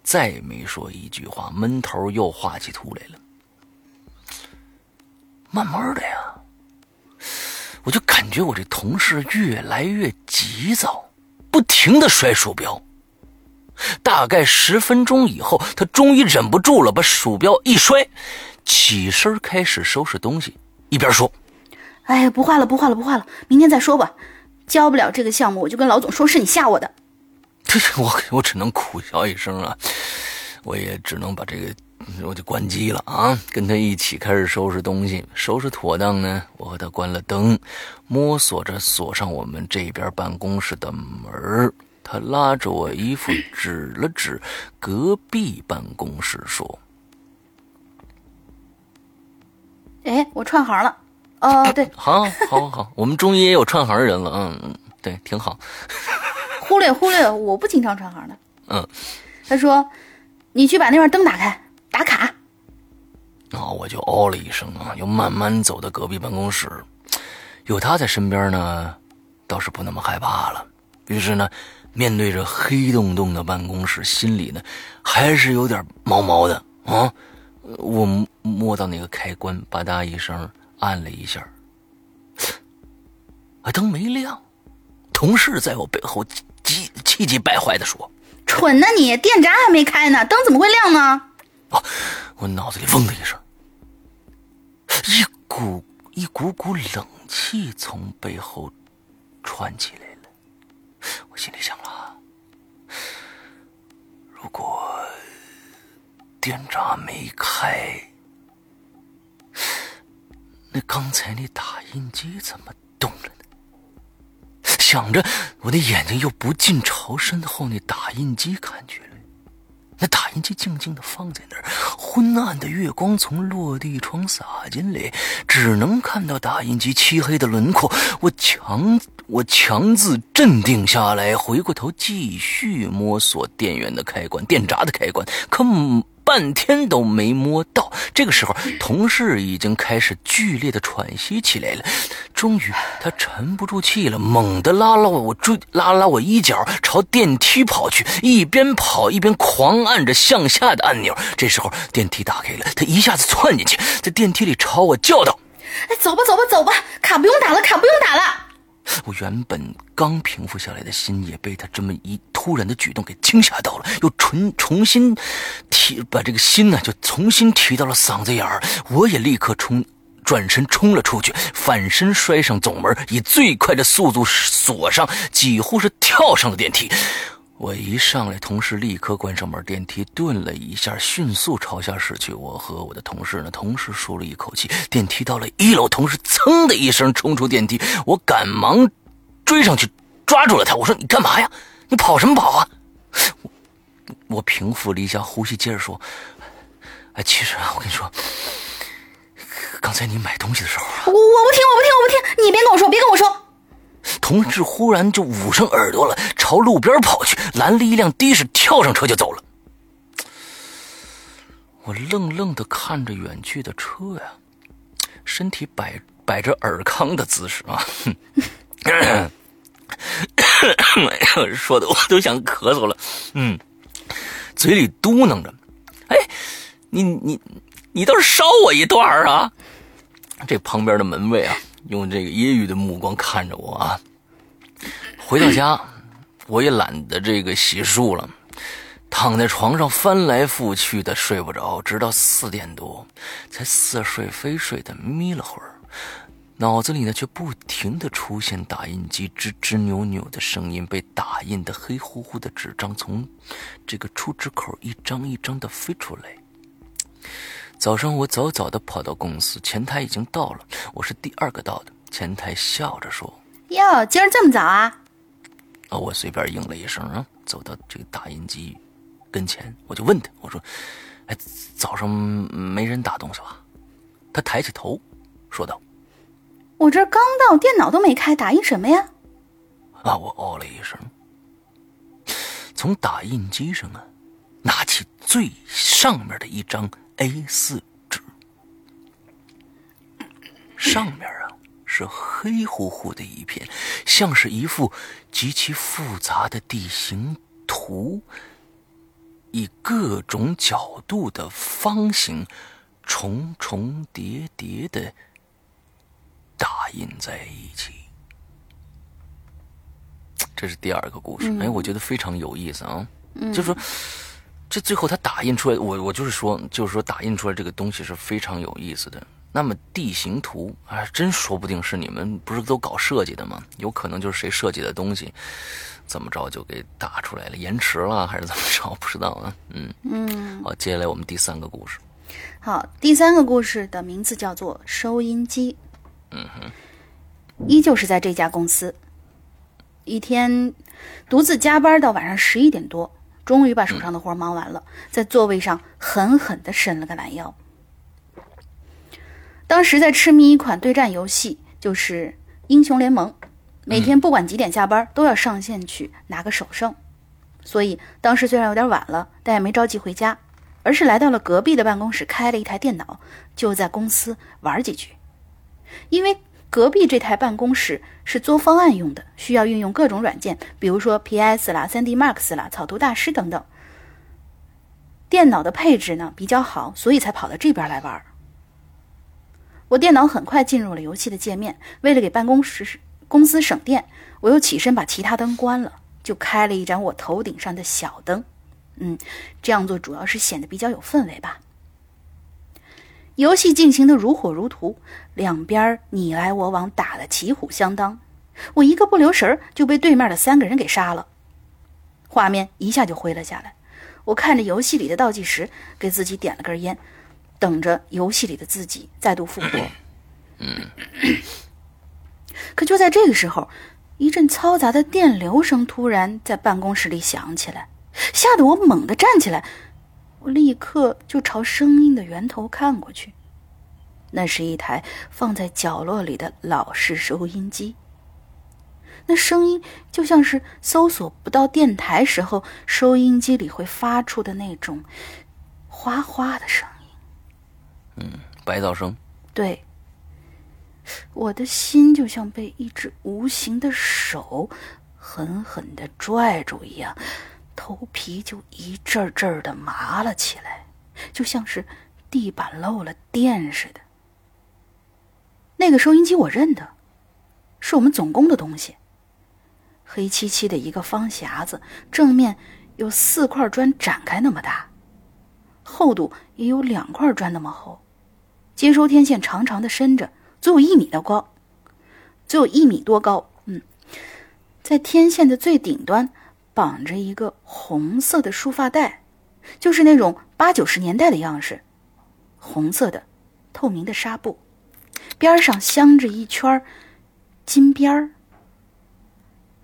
再没说一句话，闷头又画起图来了。慢慢的呀，我就感觉我这同事越来越急躁，不停的摔鼠标。大概十分钟以后，他终于忍不住了，把鼠标一摔。起身开始收拾东西，一边说：“哎呀，不画了，不画了，不画了，明天再说吧。交不了这个项目，我就跟老总说是你吓我的。”这我我只能苦笑一声啊，我也只能把这个我就关机了啊，跟他一起开始收拾东西。收拾妥当呢，我和他关了灯，摸索着锁上我们这边办公室的门他拉着我衣服指了指隔壁办公室说。哎，我串行了，哦，对，好，好，好，我们终于也有串行人了，嗯嗯，对，挺好。忽略忽略，我不经常串行的。嗯，他说：“你去把那边灯打开，打卡。”啊，我就哦了一声啊，又慢慢走到隔壁办公室，有他在身边呢，倒是不那么害怕了。于是呢，面对着黑洞洞的办公室，心里呢还是有点毛毛的啊。我摸到那个开关，吧嗒一声按了一下，啊，灯没亮。同事在我背后急气急败坏的说：“蠢呢你，电闸还没开呢，灯怎么会亮呢？”啊，我脑子里嗡的一声，一股一股股冷气从背后窜起来了。我心里想了，如果电闸没开，那刚才那打印机怎么动了呢？想着，我的眼睛又不禁朝身后那打印机看去了。那打印机静静的放在那儿，昏暗的月光从落地窗洒进来，只能看到打印机漆黑的轮廓。我强我强自镇定下来，回过头继续摸索电源的开关、电闸的开关，可。半天都没摸到，这个时候，同事已经开始剧烈的喘息起来了。终于，他沉不住气了，猛地拉拉我追，拉拉我衣角，朝电梯跑去，一边跑一边狂按着向下的按钮。这时候，电梯打开了，他一下子窜进去，在电梯里朝我叫道：“哎，走吧，走吧，走吧，卡不用打了，卡不用打了。”我原本刚平复下来的心也被他这么一突然的举动给惊吓到了，又重重新提把这个心呢就重新提到了嗓子眼儿。我也立刻冲转身冲了出去，反身摔上总门，以最快的速度锁上，几乎是跳上了电梯。我一上来，同事立刻关上门，电梯顿了一下，迅速朝下驶去。我和我的同事呢，同时舒了一口气。电梯到了一楼，同事噌的一声冲出电梯，我赶忙追上去抓住了他。我说：“你干嘛呀？你跑什么跑啊？”我我平复了一下呼吸，接着说：“哎，其实啊，我跟你说，刚才你买东西的时候，我我不听，我不听，我不听，你别跟我说，别跟我说。”同志忽然就捂上耳朵了，朝路边跑去，拦了一辆的士，跳上车就走了。我愣愣的看着远去的车呀，身体摆摆着尔康的姿势啊，说的我都想咳嗽了。嗯，嘴里嘟囔着：“哎，你你你倒是捎我一段啊！”这旁边的门卫啊。用这个揶揄的目光看着我啊！回到家，我也懒得这个洗漱了，躺在床上翻来覆去的睡不着，直到四点多才似睡非睡的眯了会儿，脑子里呢却不停的出现打印机吱吱扭扭的声音，被打印的黑乎乎的纸张从这个出纸口一张一张的飞出来。早上我早早的跑到公司，前台已经到了，我是第二个到的。前台笑着说：“哟，今儿这么早啊？”啊，我随便应了一声啊，走到这个打印机跟前，我就问他：“我说，哎，早上没人打东西吧？”他抬起头说道：“我这刚到，电脑都没开，打印什么呀？”啊，我哦了一声，从打印机上啊，拿起最上面的一张。A 四纸上面啊是黑乎乎的一片，像是一幅极其复杂的地形图，以各种角度的方形重重叠叠的打印在一起。这是第二个故事，哎，我觉得非常有意思啊，就是说。这最后他打印出来，我我就是说，就是说打印出来这个东西是非常有意思的。那么地形图啊，真说不定是你们不是都搞设计的吗？有可能就是谁设计的东西，怎么着就给打出来了，延迟了还是怎么着？不知道啊。嗯嗯。好，接下来我们第三个故事。好，第三个故事的名字叫做收音机。嗯哼。依旧是在这家公司，一天独自加班到晚上十一点多。终于把手上的活忙完了，在座位上狠狠地伸了个懒腰。当时在痴迷一款对战游戏，就是《英雄联盟》，每天不管几点下班都要上线去拿个首胜。所以当时虽然有点晚了，但也没着急回家，而是来到了隔壁的办公室，开了一台电脑，就在公司玩几局。因为隔壁这台办公室是做方案用的，需要运用各种软件，比如说 PS 啦、3D Max 啦、草图大师等等。电脑的配置呢比较好，所以才跑到这边来玩。我电脑很快进入了游戏的界面，为了给办公室公司省电，我又起身把其他灯关了，就开了一盏我头顶上的小灯。嗯，这样做主要是显得比较有氛围吧。游戏进行的如火如荼，两边你来我往，打的旗鼓相当。我一个不留神就被对面的三个人给杀了，画面一下就灰了下来。我看着游戏里的倒计时，给自己点了根烟，等着游戏里的自己再度复活。嗯，可就在这个时候，一阵嘈杂的电流声突然在办公室里响起来，吓得我猛地站起来。我立刻就朝声音的源头看过去，那是一台放在角落里的老式收音机。那声音就像是搜索不到电台时候，收音机里会发出的那种哗哗的声音。嗯，白噪声。对，我的心就像被一只无形的手狠狠的拽住一样。头皮就一阵阵的麻了起来，就像是地板漏了电似的。那个收音机我认得，是我们总工的东西。黑漆漆的一个方匣子，正面有四块砖展开那么大，厚度也有两块砖那么厚。接收天线长长的伸着，足有一米的高，足有一米多高。嗯，在天线的最顶端。绑着一个红色的束发带，就是那种八九十年代的样式，红色的透明的纱布，边上镶着一圈金边儿。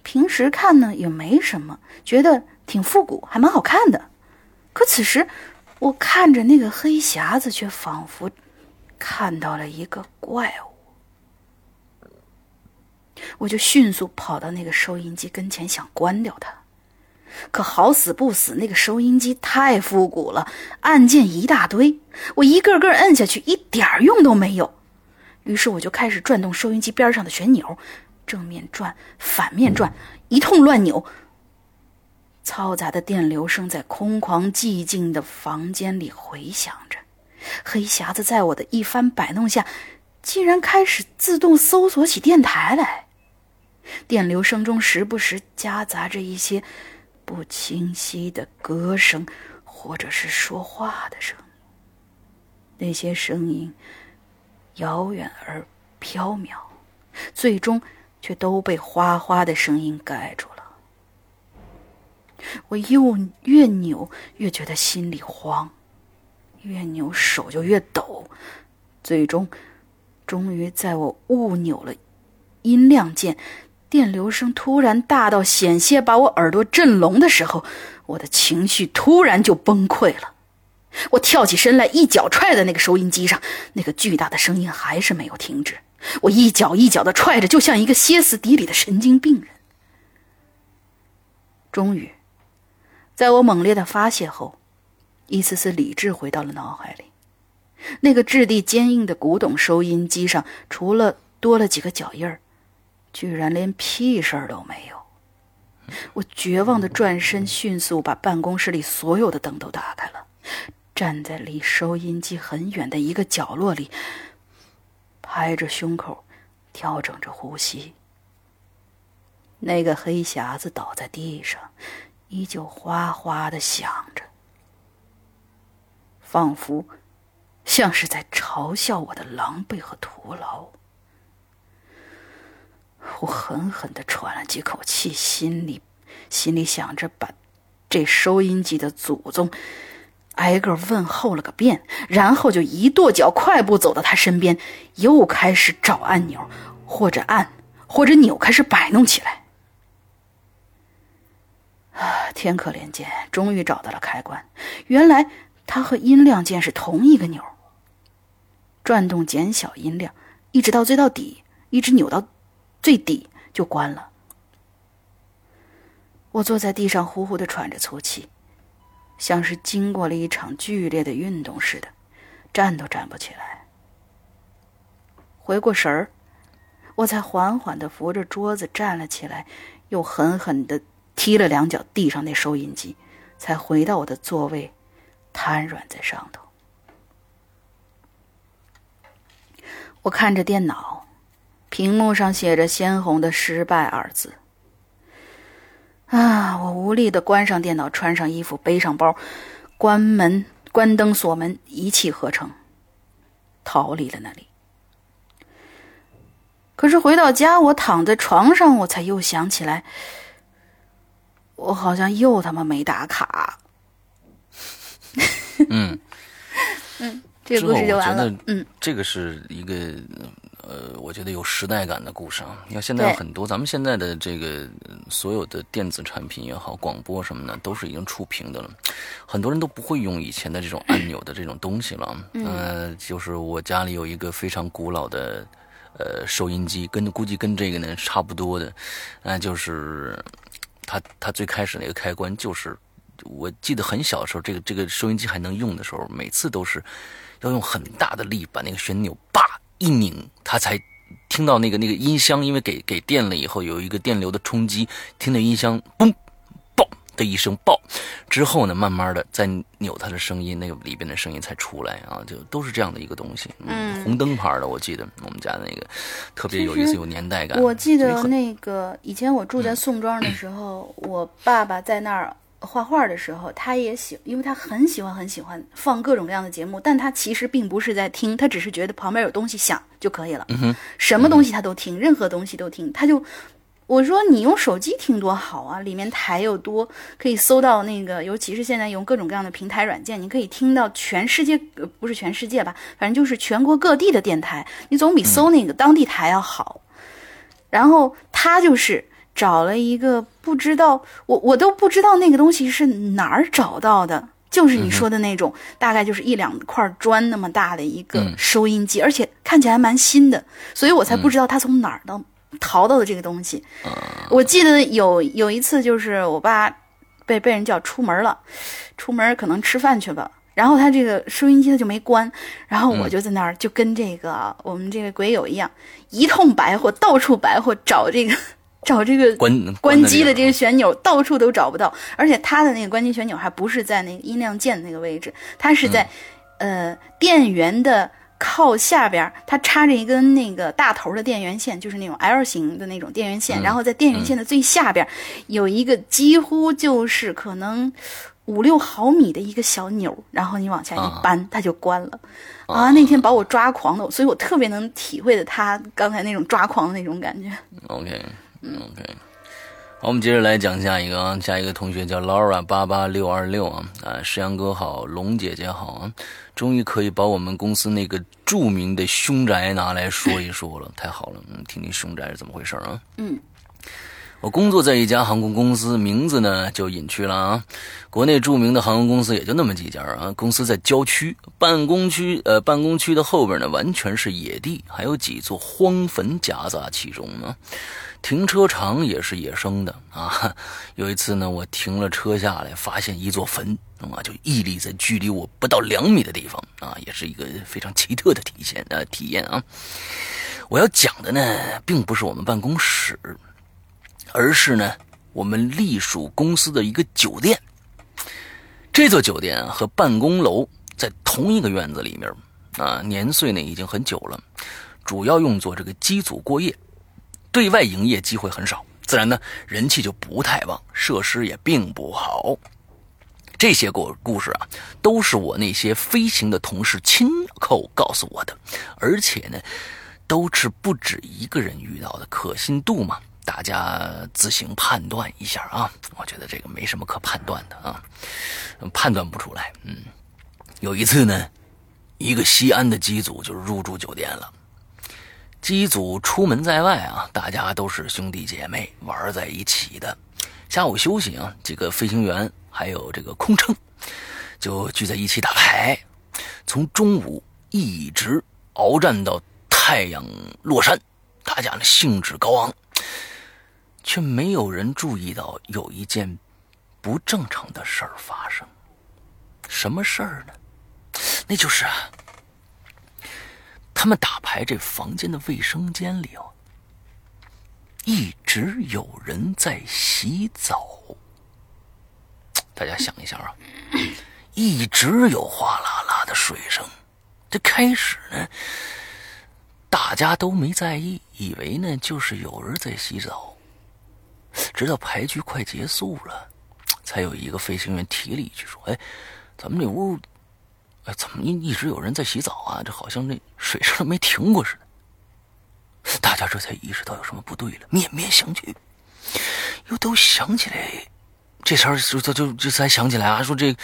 平时看呢也没什么，觉得挺复古，还蛮好看的。可此时我看着那个黑匣子，却仿佛看到了一个怪物。我就迅速跑到那个收音机跟前，想关掉它。可好死不死，那个收音机太复古了，按键一大堆，我一个个摁下去，一点用都没有。于是我就开始转动收音机边上的旋钮，正面转，反面转，一通乱扭。嘈杂的电流声在空旷寂静的房间里回响着，黑匣子在我的一番摆弄下，竟然开始自动搜索起电台来。电流声中时不时夹杂着一些。不清晰的歌声，或者是说话的声音。那些声音遥远而飘渺，最终却都被哗哗的声音盖住了。我又越扭越觉得心里慌，越扭手就越抖，最终，终于在我误扭了音量键。电流声突然大到险些把我耳朵震聋的时候，我的情绪突然就崩溃了。我跳起身来，一脚踹在那个收音机上，那个巨大的声音还是没有停止。我一脚一脚的踹着，就像一个歇斯底里的神经病人。终于，在我猛烈的发泄后，一丝丝理智回到了脑海里。那个质地坚硬的古董收音机上，除了多了几个脚印儿。居然连屁事儿都没有！我绝望的转身，迅速把办公室里所有的灯都打开了，站在离收音机很远的一个角落里，拍着胸口，调整着呼吸。那个黑匣子倒在地上，依旧哗哗的响着，仿佛像是在嘲笑我的狼狈和徒劳。我狠狠的喘了几口气，心里心里想着把这收音机的祖宗挨个问候了个遍，然后就一跺脚，快步走到他身边，又开始找按钮，或者按，或者扭，开始摆弄起来。啊，天可怜见，终于找到了开关。原来它和音量键是同一个钮，转动减小音量，一直到最到底，一直扭到。最底就关了。我坐在地上，呼呼的喘着粗气，像是经过了一场剧烈的运动似的，站都站不起来。回过神儿，我才缓缓的扶着桌子站了起来，又狠狠的踢了两脚地上那收音机，才回到我的座位，瘫软在上头。我看着电脑，屏幕上写着鲜红的“失败”二字。啊！我无力的关上电脑，穿上衣服，背上包，关门、关灯、锁门，一气呵成，逃离了那里。可是回到家，我躺在床上，我才又想起来，我好像又他妈没打卡。嗯 嗯，这个故事就完了。嗯，这个是一个。呃，我觉得有时代感的故事啊！你看现在有很多，咱们现在的这个所有的电子产品也好，广播什么的，都是已经触屏的了。很多人都不会用以前的这种按钮的这种东西了。嗯，就是我家里有一个非常古老的呃收音机，跟估计跟这个呢差不多的。那就是它它最开始那个开关，就是我记得很小的时候，这个这个收音机还能用的时候，每次都是要用很大的力把那个旋钮叭。一拧，他才听到那个那个音箱，因为给给电了以后有一个电流的冲击，听到音箱嘣爆的一声爆之后呢，慢慢的再扭它的声音，那个里边的声音才出来啊，就都是这样的一个东西。嗯，红灯牌的，我记得我们家那个特别有意思，有年代感。我记得那个以前我住在宋庄的时候，我爸爸在那儿。画画的时候，他也喜，因为他很喜欢很喜欢放各种各样的节目，但他其实并不是在听，他只是觉得旁边有东西响就可以了。什么东西他都听，任何东西都听。他就我说你用手机听多好啊，里面台又多，可以搜到那个，尤其是现在用各种各样的平台软件，你可以听到全世界，呃不是全世界吧，反正就是全国各地的电台，你总比搜那个当地台要好。然后他就是。找了一个不知道，我我都不知道那个东西是哪儿找到的，就是你说的那种，大概就是一两块砖那么大的一个收音机，而且看起来还蛮新的，所以我才不知道他从哪儿到淘到的这个东西。我记得有有一次，就是我爸被被人叫出门了，出门可能吃饭去吧，然后他这个收音机他就没关，然后我就在那儿就跟这个我们这个鬼友一样，一通白活，到处白活找这个。找这个关关机的这个旋钮，到处都找不到，而且它的那个关机旋钮还不是在那个音量键那个位置，它是在，呃，电源的靠下边，它插着一根那个大头的电源线，就是那种 L 型的那种电源线，然后在电源线的最下边有一个几乎就是可能五六毫米的一个小钮，然后你往下一扳，它就关了。啊，那天把我抓狂的，所以我特别能体会的他刚才那种抓狂的那种感觉。OK。OK，好，我们接着来讲下一个啊，下一个同学叫 Laura 八八六二六啊啊，石阳哥好，龙姐姐好啊，终于可以把我们公司那个著名的凶宅拿来说一说了，太好了，嗯，听听凶宅是怎么回事啊？嗯。我工作在一家航空公司，名字呢就隐去了啊。国内著名的航空公司也就那么几家啊。公司在郊区，办公区呃办公区的后边呢完全是野地，还有几座荒坟夹杂其中呢。停车场也是野生的啊。有一次呢，我停了车下来，发现一座坟啊，就屹立在距离我不到两米的地方啊，也是一个非常奇特的体现呃体验啊。我要讲的呢，并不是我们办公室。而是呢，我们隶属公司的一个酒店。这座酒店和办公楼在同一个院子里面，啊，年岁呢已经很久了，主要用作这个机组过夜，对外营业机会很少，自然呢人气就不太旺，设施也并不好。这些故故事啊，都是我那些飞行的同事亲口告诉我的，而且呢，都是不止一个人遇到的，可信度嘛。大家自行判断一下啊！我觉得这个没什么可判断的啊，判断不出来。嗯，有一次呢，一个西安的机组就入住酒店了。机组出门在外啊，大家都是兄弟姐妹玩在一起的。下午休息啊，几个飞行员还有这个空乘就聚在一起打牌，从中午一直鏖战到太阳落山，大家呢兴致高昂。却没有人注意到有一件不正常的事儿发生。什么事儿呢？那就是啊，他们打牌这房间的卫生间里哦，一直有人在洗澡。大家想一下啊，一直有哗啦啦的水声。这开始呢，大家都没在意，以为呢就是有人在洗澡。直到牌局快结束了，才有一个飞行员提了一句说：“哎，咱们这屋，哎，怎么一一直有人在洗澡啊？这好像那水声没停过似的。”大家这才意识到有什么不对了，面面相觑，又都想起来。这时候就就就才想起来啊，说这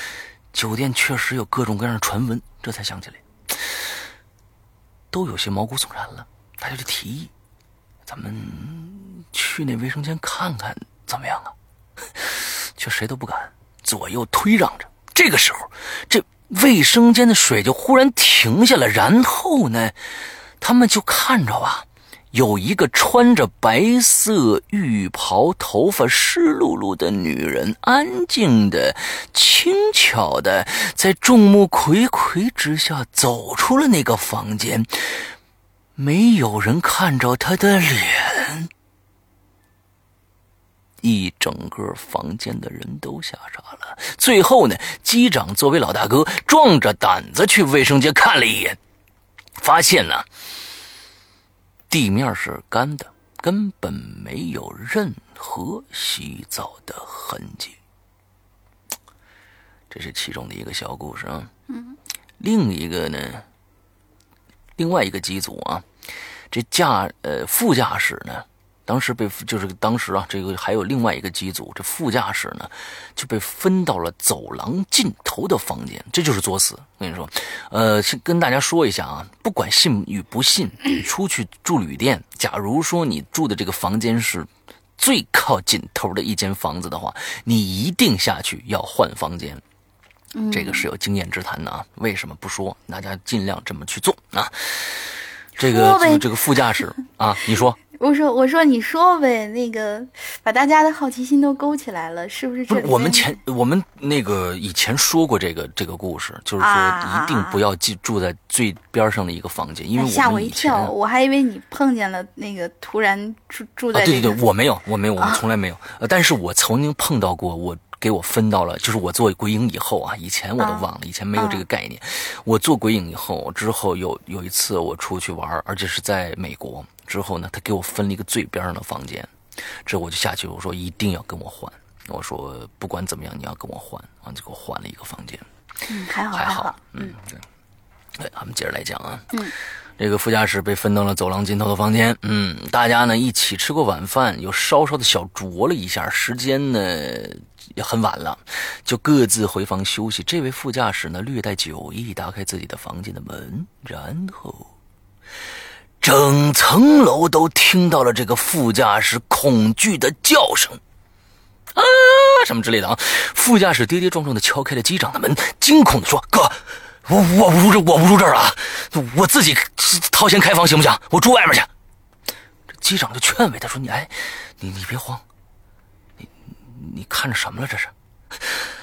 酒店确实有各种各样的传闻，这才想起来，都有些毛骨悚然了。大家就提议，咱们去那卫生间看看怎么样啊？却谁都不敢，左右推让着。这个时候，这卫生间的水就忽然停下了，然后呢，他们就看着啊。有一个穿着白色浴袍、头发湿漉漉的女人，安静的、轻巧的，在众目睽睽之下走出了那个房间。没有人看着他的脸，一整个房间的人都吓傻了。最后呢，机长作为老大哥，壮着胆子去卫生间看了一眼，发现呢。地面是干的，根本没有任何洗澡的痕迹。这是其中的一个小故事啊。嗯。另一个呢，另外一个机组啊，这驾呃副驾驶呢。当时被就是当时啊，这个还有另外一个机组，这副驾驶呢就被分到了走廊尽头的房间，这就是作死。我跟你说，呃，先跟大家说一下啊，不管信与不信，出去住旅店，假如说你住的这个房间是最靠尽头的一间房子的话，你一定下去要换房间。这个是有经验之谈的啊。为什么不说？大家尽量这么去做啊。这个这个副驾驶 啊，你说。我说，我说，你说呗，那个把大家的好奇心都勾起来了，是不是？不是，我们前我们那个以前说过这个这个故事，就是说一定不要住住在最边上的一个房间，因为吓我一跳，我还以为你碰见了那个突然住住在对对对，我没有，我没有，我们从来没有，呃，但是我曾经碰到过我。给我分到了，就是我做鬼影以后啊，以前我都忘了，以前没有这个概念。我做鬼影以后，之后有有一次我出去玩，而且是在美国。之后呢，他给我分了一个最边上的房间，之后我就下去，我说一定要跟我换，我说不管怎么样你要跟我换，啊，就给我换了一个房间。嗯，还好还好，嗯，对。哎，咱们接着来讲啊。嗯。这个副驾驶被分到了走廊尽头的房间。嗯，大家呢一起吃过晚饭，又稍稍的小酌了一下，时间呢也很晚了，就各自回房休息。这位副驾驶呢略带酒意，打开自己的房间的门，然后整层楼都听到了这个副驾驶恐惧的叫声啊什么之类的啊。副驾驶跌跌撞撞的敲开了机长的门，惊恐的说：“哥。”我我不住这，我不住这儿了，我自己掏钱开房行不行？我住外面去。这机长就劝慰他说：“你哎，你你别慌，你你看着什么了？这是？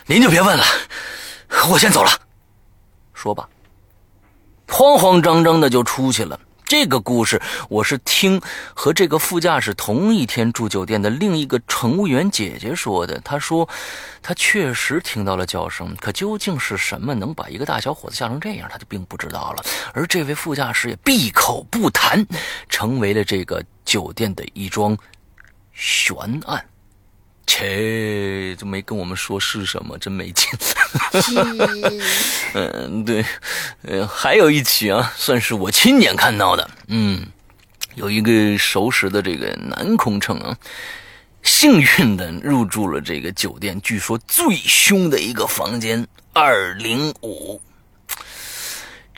您就别问了，我先走了。”说吧，慌慌张张的就出去了。这个故事我是听和这个副驾驶同一天住酒店的另一个乘务员姐姐说的。她说，她确实听到了叫声，可究竟是什么能把一个大小伙子吓成这样，她就并不知道了。而这位副驾驶也闭口不谈，成为了这个酒店的一桩悬案。切，就没跟我们说是什么，真没劲。嗯，对，呃，还有一起啊，算是我亲眼看到的。嗯，有一个熟识的这个男空乘啊，幸运的入住了这个酒店，据说最凶的一个房间二零五。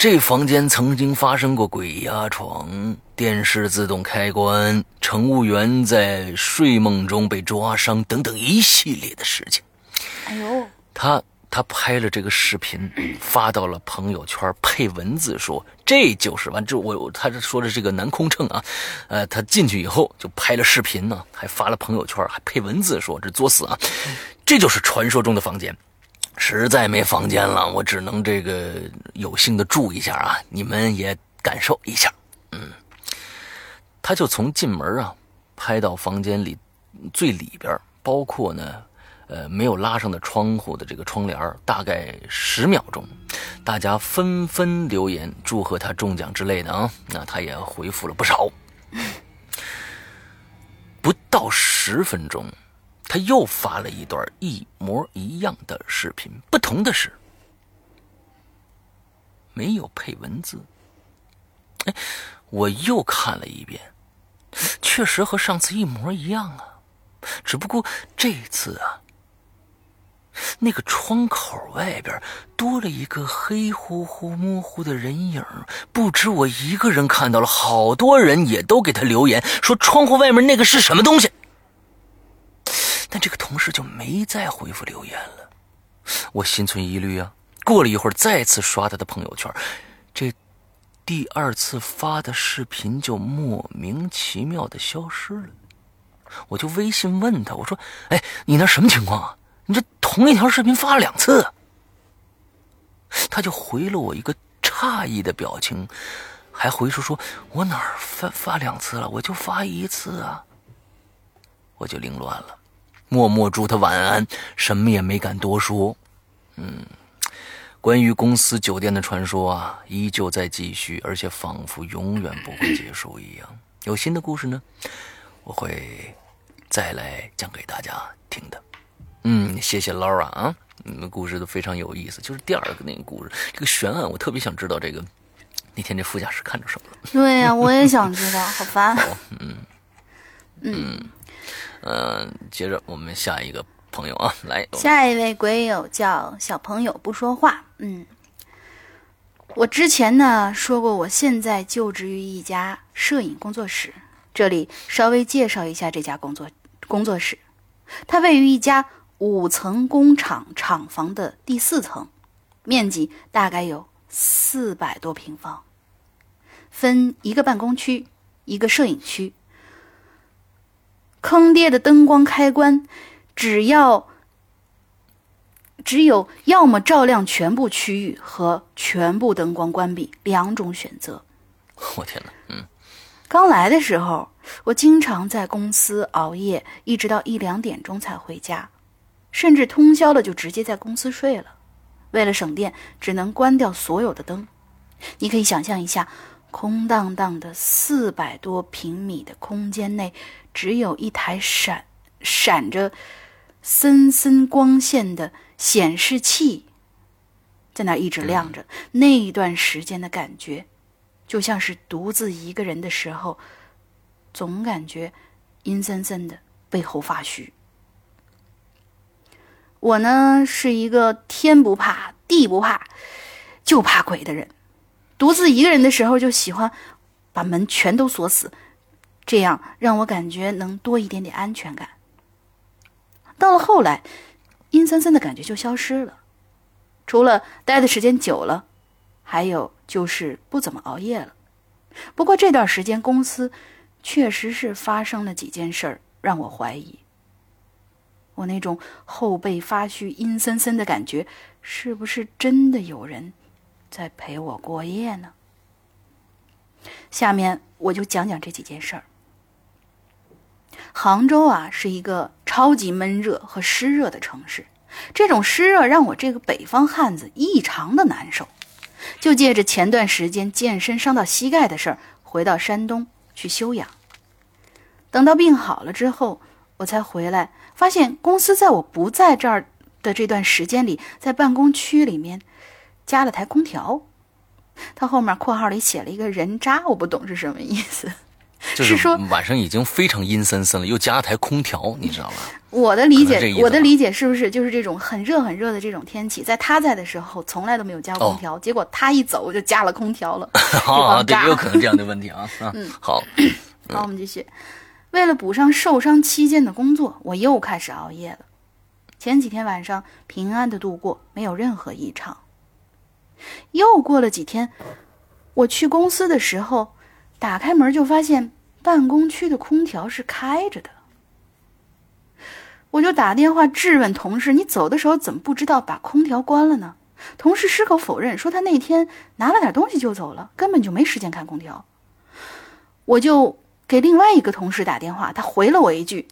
这房间曾经发生过鬼压床、电视自动开关、乘务员在睡梦中被抓伤等等一系列的事情。哎呦，他他拍了这个视频发到了朋友圈，配文字说：“这就是完。”这我他这说的这个男空乘啊，呃，他进去以后就拍了视频呢，还发了朋友圈，还配文字说：“这作死啊！”这就是传说中的房间。实在没房间了，我只能这个有幸的住一下啊，你们也感受一下。嗯，他就从进门啊拍到房间里最里边，包括呢，呃，没有拉上的窗户的这个窗帘大概十秒钟，大家纷纷留言祝贺他中奖之类的啊，那他也回复了不少。不到十分钟。他又发了一段一模一样的视频，不同的是，没有配文字。哎，我又看了一遍，确实和上次一模一样啊，只不过这次啊，那个窗口外边多了一个黑乎乎、模糊的人影，不止我一个人看到了，好多人也都给他留言说窗户外面那个是什么东西。没再回复留言了，我心存疑虑啊。过了一会儿，再次刷他的朋友圈，这第二次发的视频就莫名其妙的消失了。我就微信问他，我说：“哎，你那什么情况啊？你这同一条视频发了两次。”他就回了我一个诧异的表情，还回说：“说我哪儿发发两次了？我就发一次啊。”我就凌乱了。默默祝他晚安，什么也没敢多说。嗯，关于公司酒店的传说啊，依旧在继续，而且仿佛永远不会结束一样。有新的故事呢，我会再来讲给大家听的。嗯，谢谢 Laura 啊，你们故事都非常有意思。就是第二个那个故事，这个悬案，我特别想知道这个那天这副驾驶看着什么了。对呀，我也想知道，好烦。嗯嗯。嗯，接着我们下一个朋友啊，来，下一位鬼友叫小朋友不说话。嗯，我之前呢说过，我现在就职于一家摄影工作室，这里稍微介绍一下这家工作工作室。它位于一家五层工厂厂房的第四层，面积大概有四百多平方，分一个办公区，一个摄影区。坑爹的灯光开关，只要只有要么照亮全部区域和全部灯光关闭两种选择。我天哪！嗯，刚来的时候，我经常在公司熬夜，一直到一两点钟才回家，甚至通宵了就直接在公司睡了。为了省电，只能关掉所有的灯。你可以想象一下。空荡荡的四百多平米的空间内，只有一台闪闪着森森光线的显示器在那一直亮着。那一段时间的感觉，就像是独自一个人的时候，总感觉阴森森的，背后发虚。我呢，是一个天不怕地不怕，就怕鬼的人。独自一个人的时候，就喜欢把门全都锁死，这样让我感觉能多一点点安全感。到了后来，阴森森的感觉就消失了，除了待的时间久了，还有就是不怎么熬夜了。不过这段时间公司确实是发生了几件事儿，让我怀疑，我那种后背发虚、阴森森的感觉，是不是真的有人？在陪我过夜呢。下面我就讲讲这几件事儿。杭州啊，是一个超级闷热和湿热的城市，这种湿热让我这个北方汉子异常的难受。就借着前段时间健身伤到膝盖的事儿，回到山东去休养。等到病好了之后，我才回来，发现公司在我不在这儿的这段时间里，在办公区里面。加了台空调，他后面括号里写了一个人渣，我不懂是什么意思。是说晚上已经非常阴森森了，又加了台空调，你知道吗？我的理解，我的理解是不是就是这种很热很热的这种天气，在他在的时候从来都没有加过空调，结果他一走就加了空调了。啊，对，也有可能这样的问题 啊。嗯，好，好，我们继续。为了补上受伤期间的工作，我又开始熬夜了。前几天晚上平安的度过，没有任何异常。又过了几天，我去公司的时候，打开门就发现办公区的空调是开着的。我就打电话质问同事：“你走的时候怎么不知道把空调关了呢？”同事矢口否认，说他那天拿了点东西就走了，根本就没时间看空调。我就给另外一个同事打电话，他回了我一句：“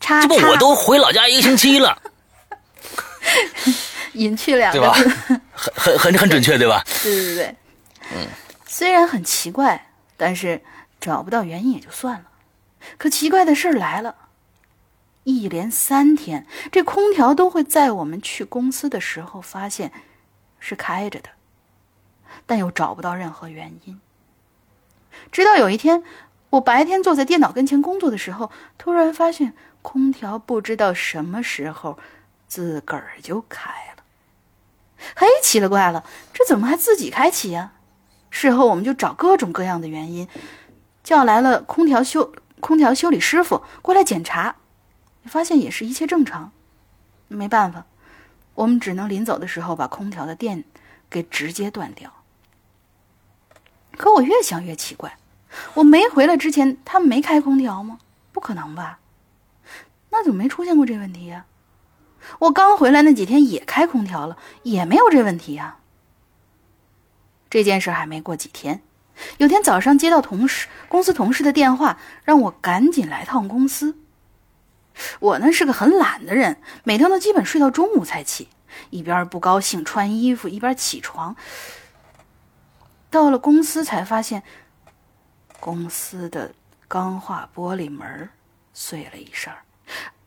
叉这不我都回老家一个星期了，隐去两对吧个字。？很很很很准确，对吧？对对对，嗯，虽然很奇怪，但是找不到原因也就算了。可奇怪的事儿来了，一连三天，这空调都会在我们去公司的时候发现是开着的，但又找不到任何原因。直到有一天，我白天坐在电脑跟前工作的时候，突然发现空调不知道什么时候自个儿就开了。嘿，奇了怪了，这怎么还自己开启呀、事后我们就找各种各样的原因，叫来了空调修空调修理师傅过来检查，发现也是一切正常。没办法，我们只能临走的时候把空调的电给直接断掉。可我越想越奇怪，我没回来之前他们没开空调吗？不可能吧？那怎么没出现过这问题呀、我刚回来那几天也开空调了，也没有这问题呀、这件事还没过几天，有天早上接到同事公司同事的电话，让我赶紧来趟公司。我呢是个很懒的人，每天都基本睡到中午才起，一边不高兴穿衣服，一边起床。到了公司才发现，公司的钢化玻璃门碎了一扇儿，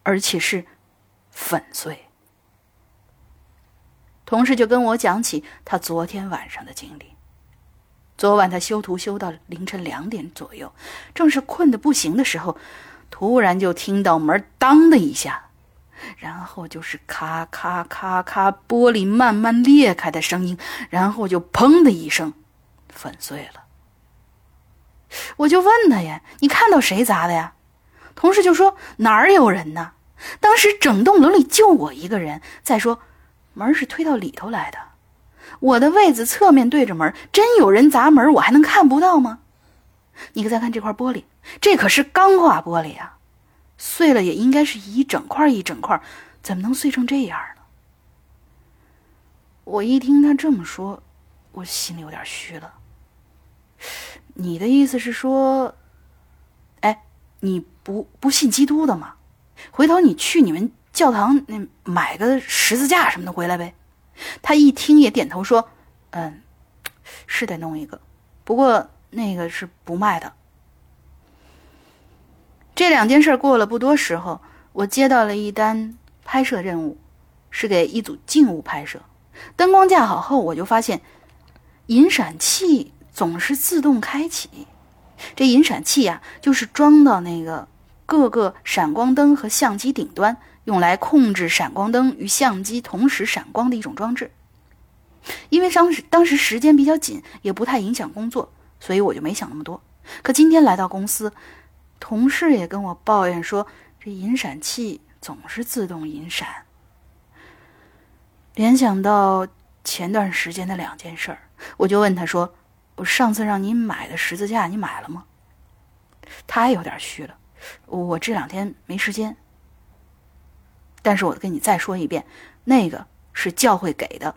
而且是粉碎。同事就跟我讲起他昨天晚上的经历。昨晚他修图修到凌晨两点左右，正是困得不行的时候，突然就听到门当的一下，然后就是咔咔咔咔，玻璃慢慢裂开的声音，然后就砰的一声，粉碎了。我就问他呀：“你看到谁砸的呀？”同事就说：“哪儿有人呢？当时整栋楼里就我一个人。再说，门是推到里头来的，我的位子侧面对着门，真有人砸门，我还能看不到吗？你再看这块玻璃，这可是钢化玻璃啊，碎了也应该是一整块一整块，怎么能碎成这样呢？”我一听他这么说，我心里有点虚了。你的意思是说，哎，你不不信基督的吗？回头你去你们教堂那买个十字架什么的回来呗。他一听也点头说：“嗯，是得弄一个，不过那个是不卖的。”这两件事过了不多时候，我接到了一单拍摄任务，是给一组静物拍摄。灯光架好后，我就发现引闪器总是自动开启。这引闪器呀、就是装到那个各个闪光灯和相机顶端，用来控制闪光灯与相机同时闪光的一种装置。因为当时当时时间比较紧，也不太影响工作，所以我就没想那么多。可今天来到公司，同事也跟我抱怨说，这引闪器总是自动引闪。联想到前段时间的两件事儿，我就问他说：“我上次让你买的十字架，你买了吗？”他也有点虚了，我这两天没时间。但是我跟你再说一遍，那个是教会给的，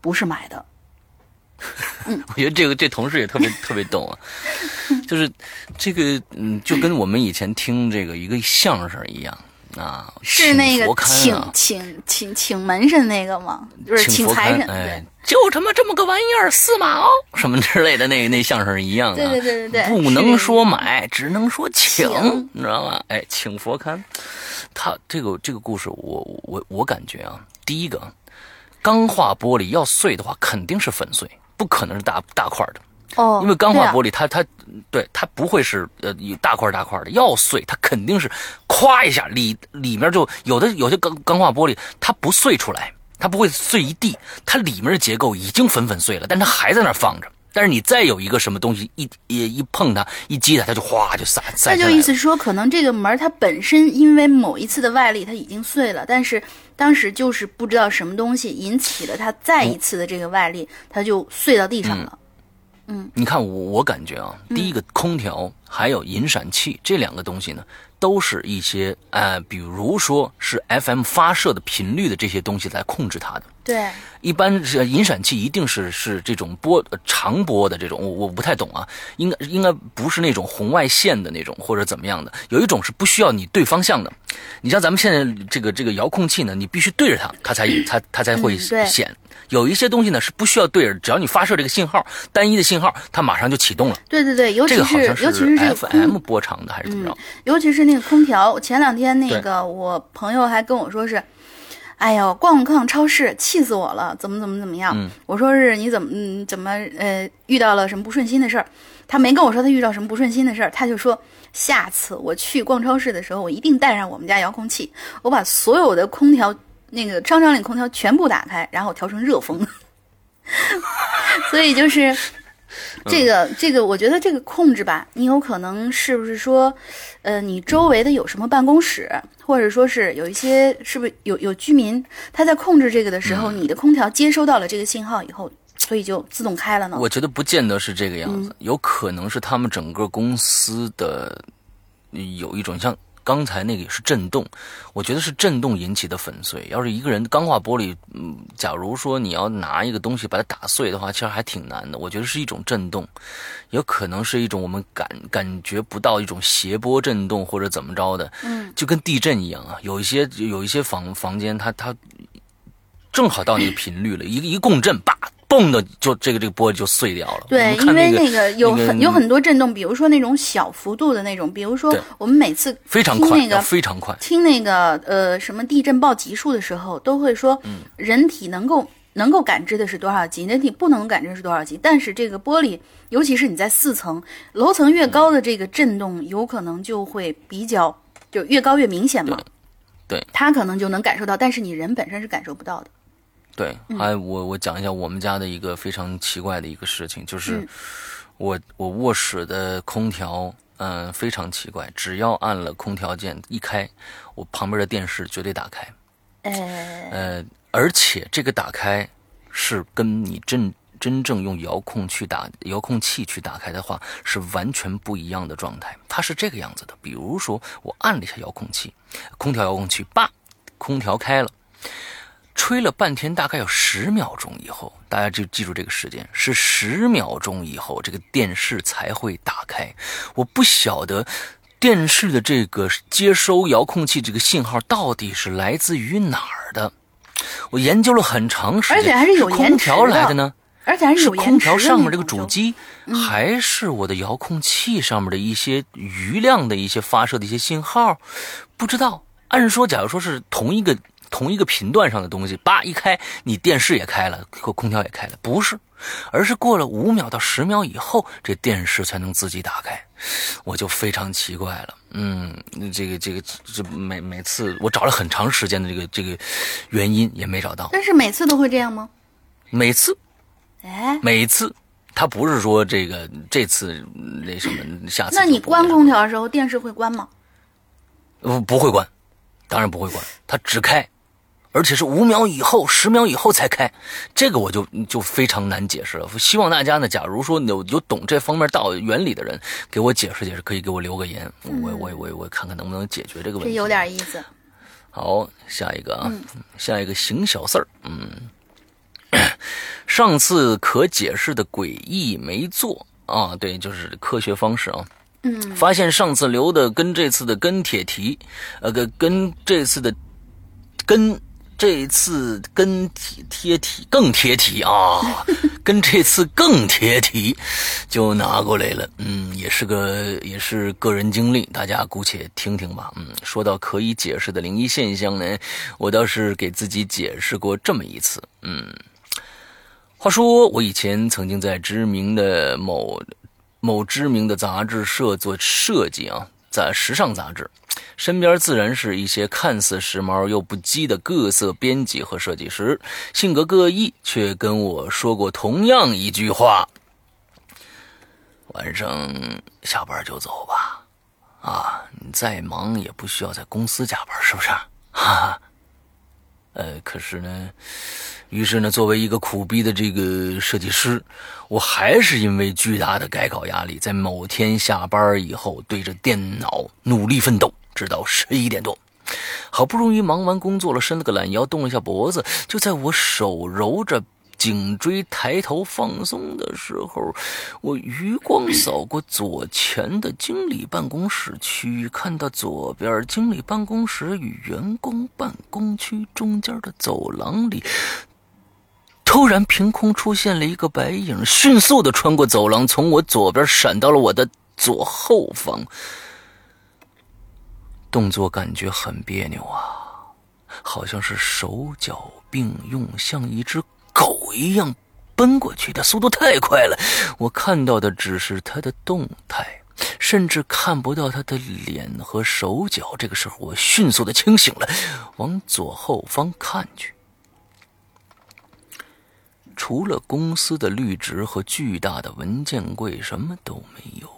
不是买的。我觉得这个这同事也特别 特别逗啊，就是这个嗯，就跟我们以前听这个一个相声一样啊，是那个请请啊请请请门神那个吗？就是请财神，哎，就他妈这么个玩意儿，四马哦，什么之类的，那那相声一样啊。对对对对对不能说买，只能说请，请你知道吗？哎，请佛龛，他这个这个故事我，我我感觉啊，第一个，钢化玻璃要碎的话，肯定是粉碎，不可能是大大块的。哦，因为钢化玻璃它它对它不会是呃一大块大块的，要碎它肯定是咵一下里里面就有的有些钢钢化玻璃它不碎出来，它不会碎一地，它里面的结构已经粉粉碎了，但它还在那儿放着。但是你再有一个什么东西一一一碰它一击它，它就哗就散散那就。意思说，可能这个门它本身因为某一次的外力它已经碎了，但是当时就是不知道什么东西引起了它再一次的这个外力，它就碎到地上了。嗯，你看我我感觉啊，第一个空调还有引闪器这两个东西呢，都是一些呃，比如说是 FM 发射的频率的这些东西来控制它的。对，一般是引闪器一定是是这种波呃长波的这种，我我不太懂啊，应该应该不是那种红外线的那种或者怎么样的，有一种是不需要你对方向的。你像咱们现在这个这个遥控器呢，你必须对着它，它才它它才会显。有一些东西呢是不需要对着，只要你发射这个信号，单一的信号，它马上就启动了。对对对，尤其这个尤其是这个空 FM 波长的还是怎么着？尤其是那个空调，前两天那个我朋友还跟我说是，哎呦，逛逛超市气死我了，怎么怎么怎么样？嗯我说是你怎么嗯怎么呃遇到了什么不顺心的事儿？他没跟我说他遇到什么不顺心的事儿，他就说下次我去逛超市的时候，我一定带上我们家遥控器，我把所有的空调那个商场里空调全部打开，然后调成热风。所以就是这个这个，我觉得这个控制吧，你有可能是不是说，呃，你周围的有什么办公室，或者说是有一些是不是有有居民他在控制这个的时候，你的空调接收到了这个信号以后，所以就自动开了呢？我觉得不见得是这个样嗯。子，有可能是他们整个公司的有一种像刚才那个也是震动，我觉得是震动引起的粉碎。要是一个人钢化玻璃，嗯，假如说你要拿一个东西把它打碎的话，其实还挺难的。我觉得是一种震动，有可能是一种我们感感觉不到一种谐波震动或者怎么着的，嗯，就跟地震一样啊。有一些有一些房房间它它正好到那个频率了，一一共振，叭，嘣的就这个这个玻璃就碎掉了。对，因为那个有那个很有很多震动，比如说那种小幅度的那种，比如说我们每次非常快，听那个非常快。听那个呃什么地震报级数的时候，都会说，人体能够能够感知的是多少级，人体不能感知是多少级。但是这个玻璃，尤其是你在四层楼层越高的这个震动，有可能就会比较就越高越明显嘛。对对它可能就能感受到，但是你人本身是感受不到的。对，嗯还有我我讲一下我们家的一个非常奇怪的一个事情，就是嗯我我卧室的空调，嗯、非常奇怪，只要按了空调键一开，我旁边的电视绝对打开，呃，呃，而且这个打开是跟你真真正用遥控去打遥控器去打开的话，是完全不一样的状态。它是这个样子的，比如说我按了一下遥控器，空调遥控器，叭，空调开了。吹了半天，大概有十秒钟以后，大家就记住这个时间，是十秒钟以后，这个电视才会打开。我不晓得电视的这个接收遥控器这个信号到底是来自于哪儿的。我研究了很长时间，而且还是有延空调来的的呢，而且还是空调上面这个主机，还是我的遥控器上面的一些余量的一些发射的一些信号？不知道。按说，假如说是同一个同一个频段上的东西，叭一开，你电视也开了，空空调也开了，不是，而是过了五秒到十秒以后，这电视才能自己打开。我就非常奇怪了，嗯，这个这个这每每次我找了很长时间的这个这个原因也没找到，但是每次都会这样吗？每次哎，每次，他不是说这个这次嗯那什么，下次那你关空调的时候，电视会关吗？不不会关，当然不会关，它只开，而且是五秒以后、十秒以后才开，这个我就就非常难解释了。希望大家呢，假如说有有懂这方面道原理的人，给我解释解释，可以给我留个言，我我我我看看能不能解决这个问题。这有点意思。好，下一个啊，下一个行小四儿，嗯，上次可解释的诡异没做啊，对，就是科学方式啊。嗯，发现上次留的跟这次的跟帖题，呃，跟跟这次的跟这次跟贴贴题更贴题啊，跟这次更贴题，就拿过来了。嗯，也是个也是个人经历，大家姑且听听吧。嗯，说到可以解释的灵异现象呢，我倒是给自己解释过这么一次。嗯，话说我以前曾经在知名的某某知名的杂志社做设计啊，在时尚杂志，身边自然是一些看似时髦又不羁的各色编辑和设计师，性格各异，却跟我说过同样一句话：晚上下班就走吧，啊，你再忙也不需要在公司加班，是不是？哈哈。呃，可是呢，于是呢，作为一个苦逼的这个设计师，我还是因为巨大的改稿压力，在某天下班以后，对着电脑努力奋斗，直到十一点多。好不容易忙完工作了，伸了个懒腰，动了一下脖子，就在我手揉着。颈椎抬头放松的时候，我余光扫过左前的经理办公室区域，看到左边经理办公室与员工办公区中间的走廊里，突然凭空出现了一个白影，迅速的穿过走廊，从我左边闪到了我的左后方。动作感觉很别扭啊，好像是手脚并用，像一只。狗一样奔过去的速度太快了，我看到的只是他的动态，甚至看不到他的脸和手脚。这个时候，我迅速的清醒了，往左后方看去，除了公司的绿植和巨大的文件柜，什么都没有。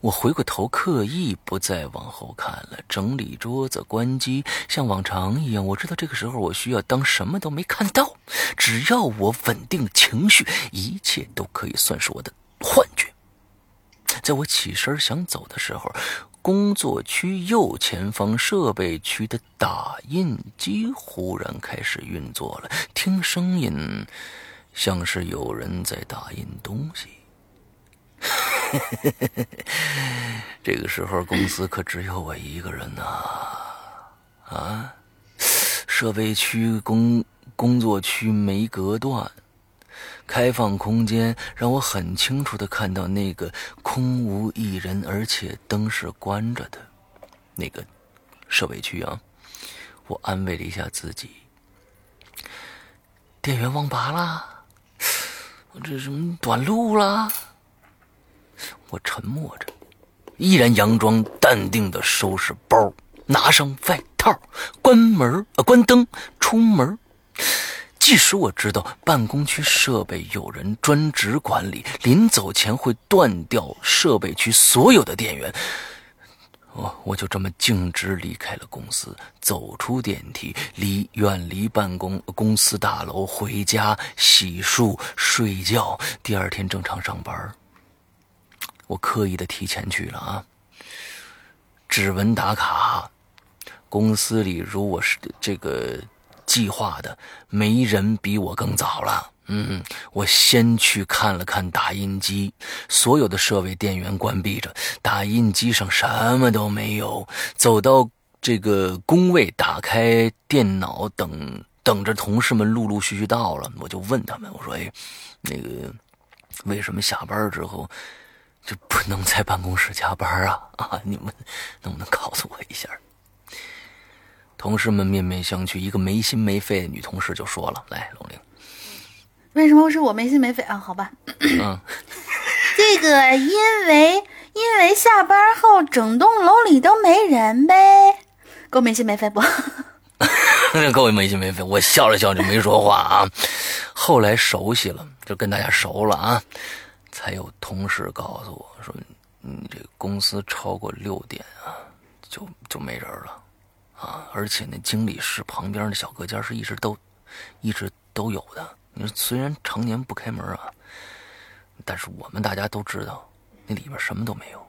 我回过头，刻意不再往后看了，整理桌子，关机，像往常一样。我知道这个时候我需要当什么都没看到，只要我稳定情绪，一切都可以算是我的幻觉。在我起身想走的时候，工作区右前方设备区的打印机忽然开始运作了，听声音像是有人在打印东西。这个时候，公司可只有我一个人呐！啊，设备区、工工作区没隔断，开放空间让我很清楚的看到那个空无一人，而且灯是关着的那个设备区啊！我安慰了一下自己，电源忘拔了，我这什么短路了？我沉默着，依然佯装淡定的收拾包，拿上外套，关门呃，关灯，出门。即使我知道办公区设备有人专职管理，临走前会断掉设备区所有的电源，我我就这么径直离开了公司，走出电梯，离远离办公公司大楼，回家洗漱睡觉，第二天正常上班。我刻意的提前去了啊，指纹打卡，公司里如果是这个计划的，没人比我更早了。嗯，我先去看了看打印机，所有的设备电源关闭着，打印机上什么都没有。走到这个工位，打开电脑，等等着同事们陆陆续续到了，我就问他们，我说：“哎，那个为什么下班之后？”就不能在办公室加班啊啊！你们能不能告诉我一下？同事们面面相觑，一个没心没肺的女同事就说了：“来，龙玲，为什么是我没心没肺啊？好吧，嗯，这个因为因为下班后整栋楼里都没人呗，够没心没肺不？够没心没肺。我笑了笑就没说话啊。后来熟悉了，就跟大家熟了啊。”还有同事告诉我说：“你这公司超过六点啊，就就没人了，啊！而且那经理室旁边的小隔间是一直都，一直都有的。你说虽然常年不开门啊，但是我们大家都知道，那里边什么都没有，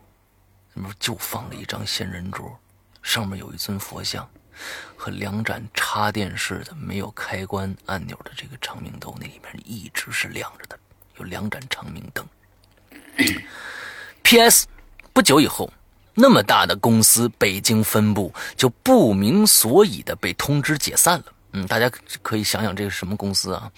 那不就放了一张仙人桌，上面有一尊佛像，和两盏插电式的没有开关按钮的这个长明灯，那里面一直是亮着的，有两盏长明灯。” P.S. 不久以后，那么大的公司北京分部就不明所以的被通知解散了。嗯，大家可以想想这是什么公司啊？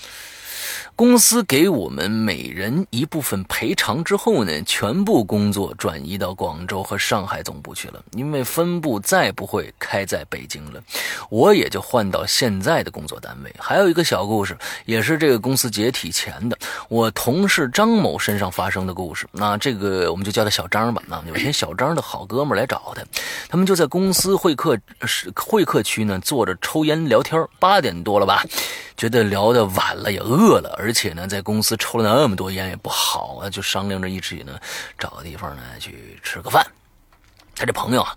公司给我们每人一部分赔偿之后呢，全部工作转移到广州和上海总部去了，因为分部再不会开在北京了，我也就换到现在的工作单位。还有一个小故事，也是这个公司解体前的我同事张某身上发生的故事。那这个我们就叫他小张吧。那有天小张的好哥们来找他，他们就在公司会客是会客区呢坐着抽烟聊天。八点多了吧？觉得聊的晚了，也饿了，而且呢，在公司抽了那么多烟也不好啊，就商量着一起呢，找个地方呢去吃个饭。他这朋友啊，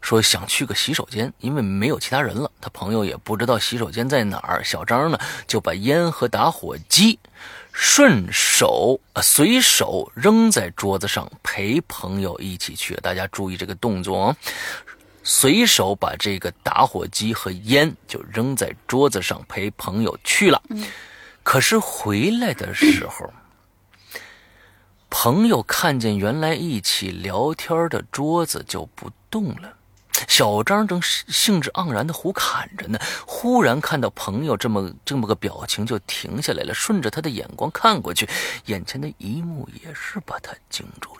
说想去个洗手间，因为没有其他人了，他朋友也不知道洗手间在哪儿。小张呢就把烟和打火机顺手呃随手扔在桌子上，陪朋友一起去。大家注意这个动作哦，随手把这个打火机和烟就扔在桌子上，陪朋友去了。可是回来的时候。朋友看见原来一起聊天的桌子就不动了，小张正兴致盎然的胡侃着呢，忽然看到朋友这么这么个表情，就停下来了。顺着他的眼光看过去，眼前的一幕也是把他惊住了。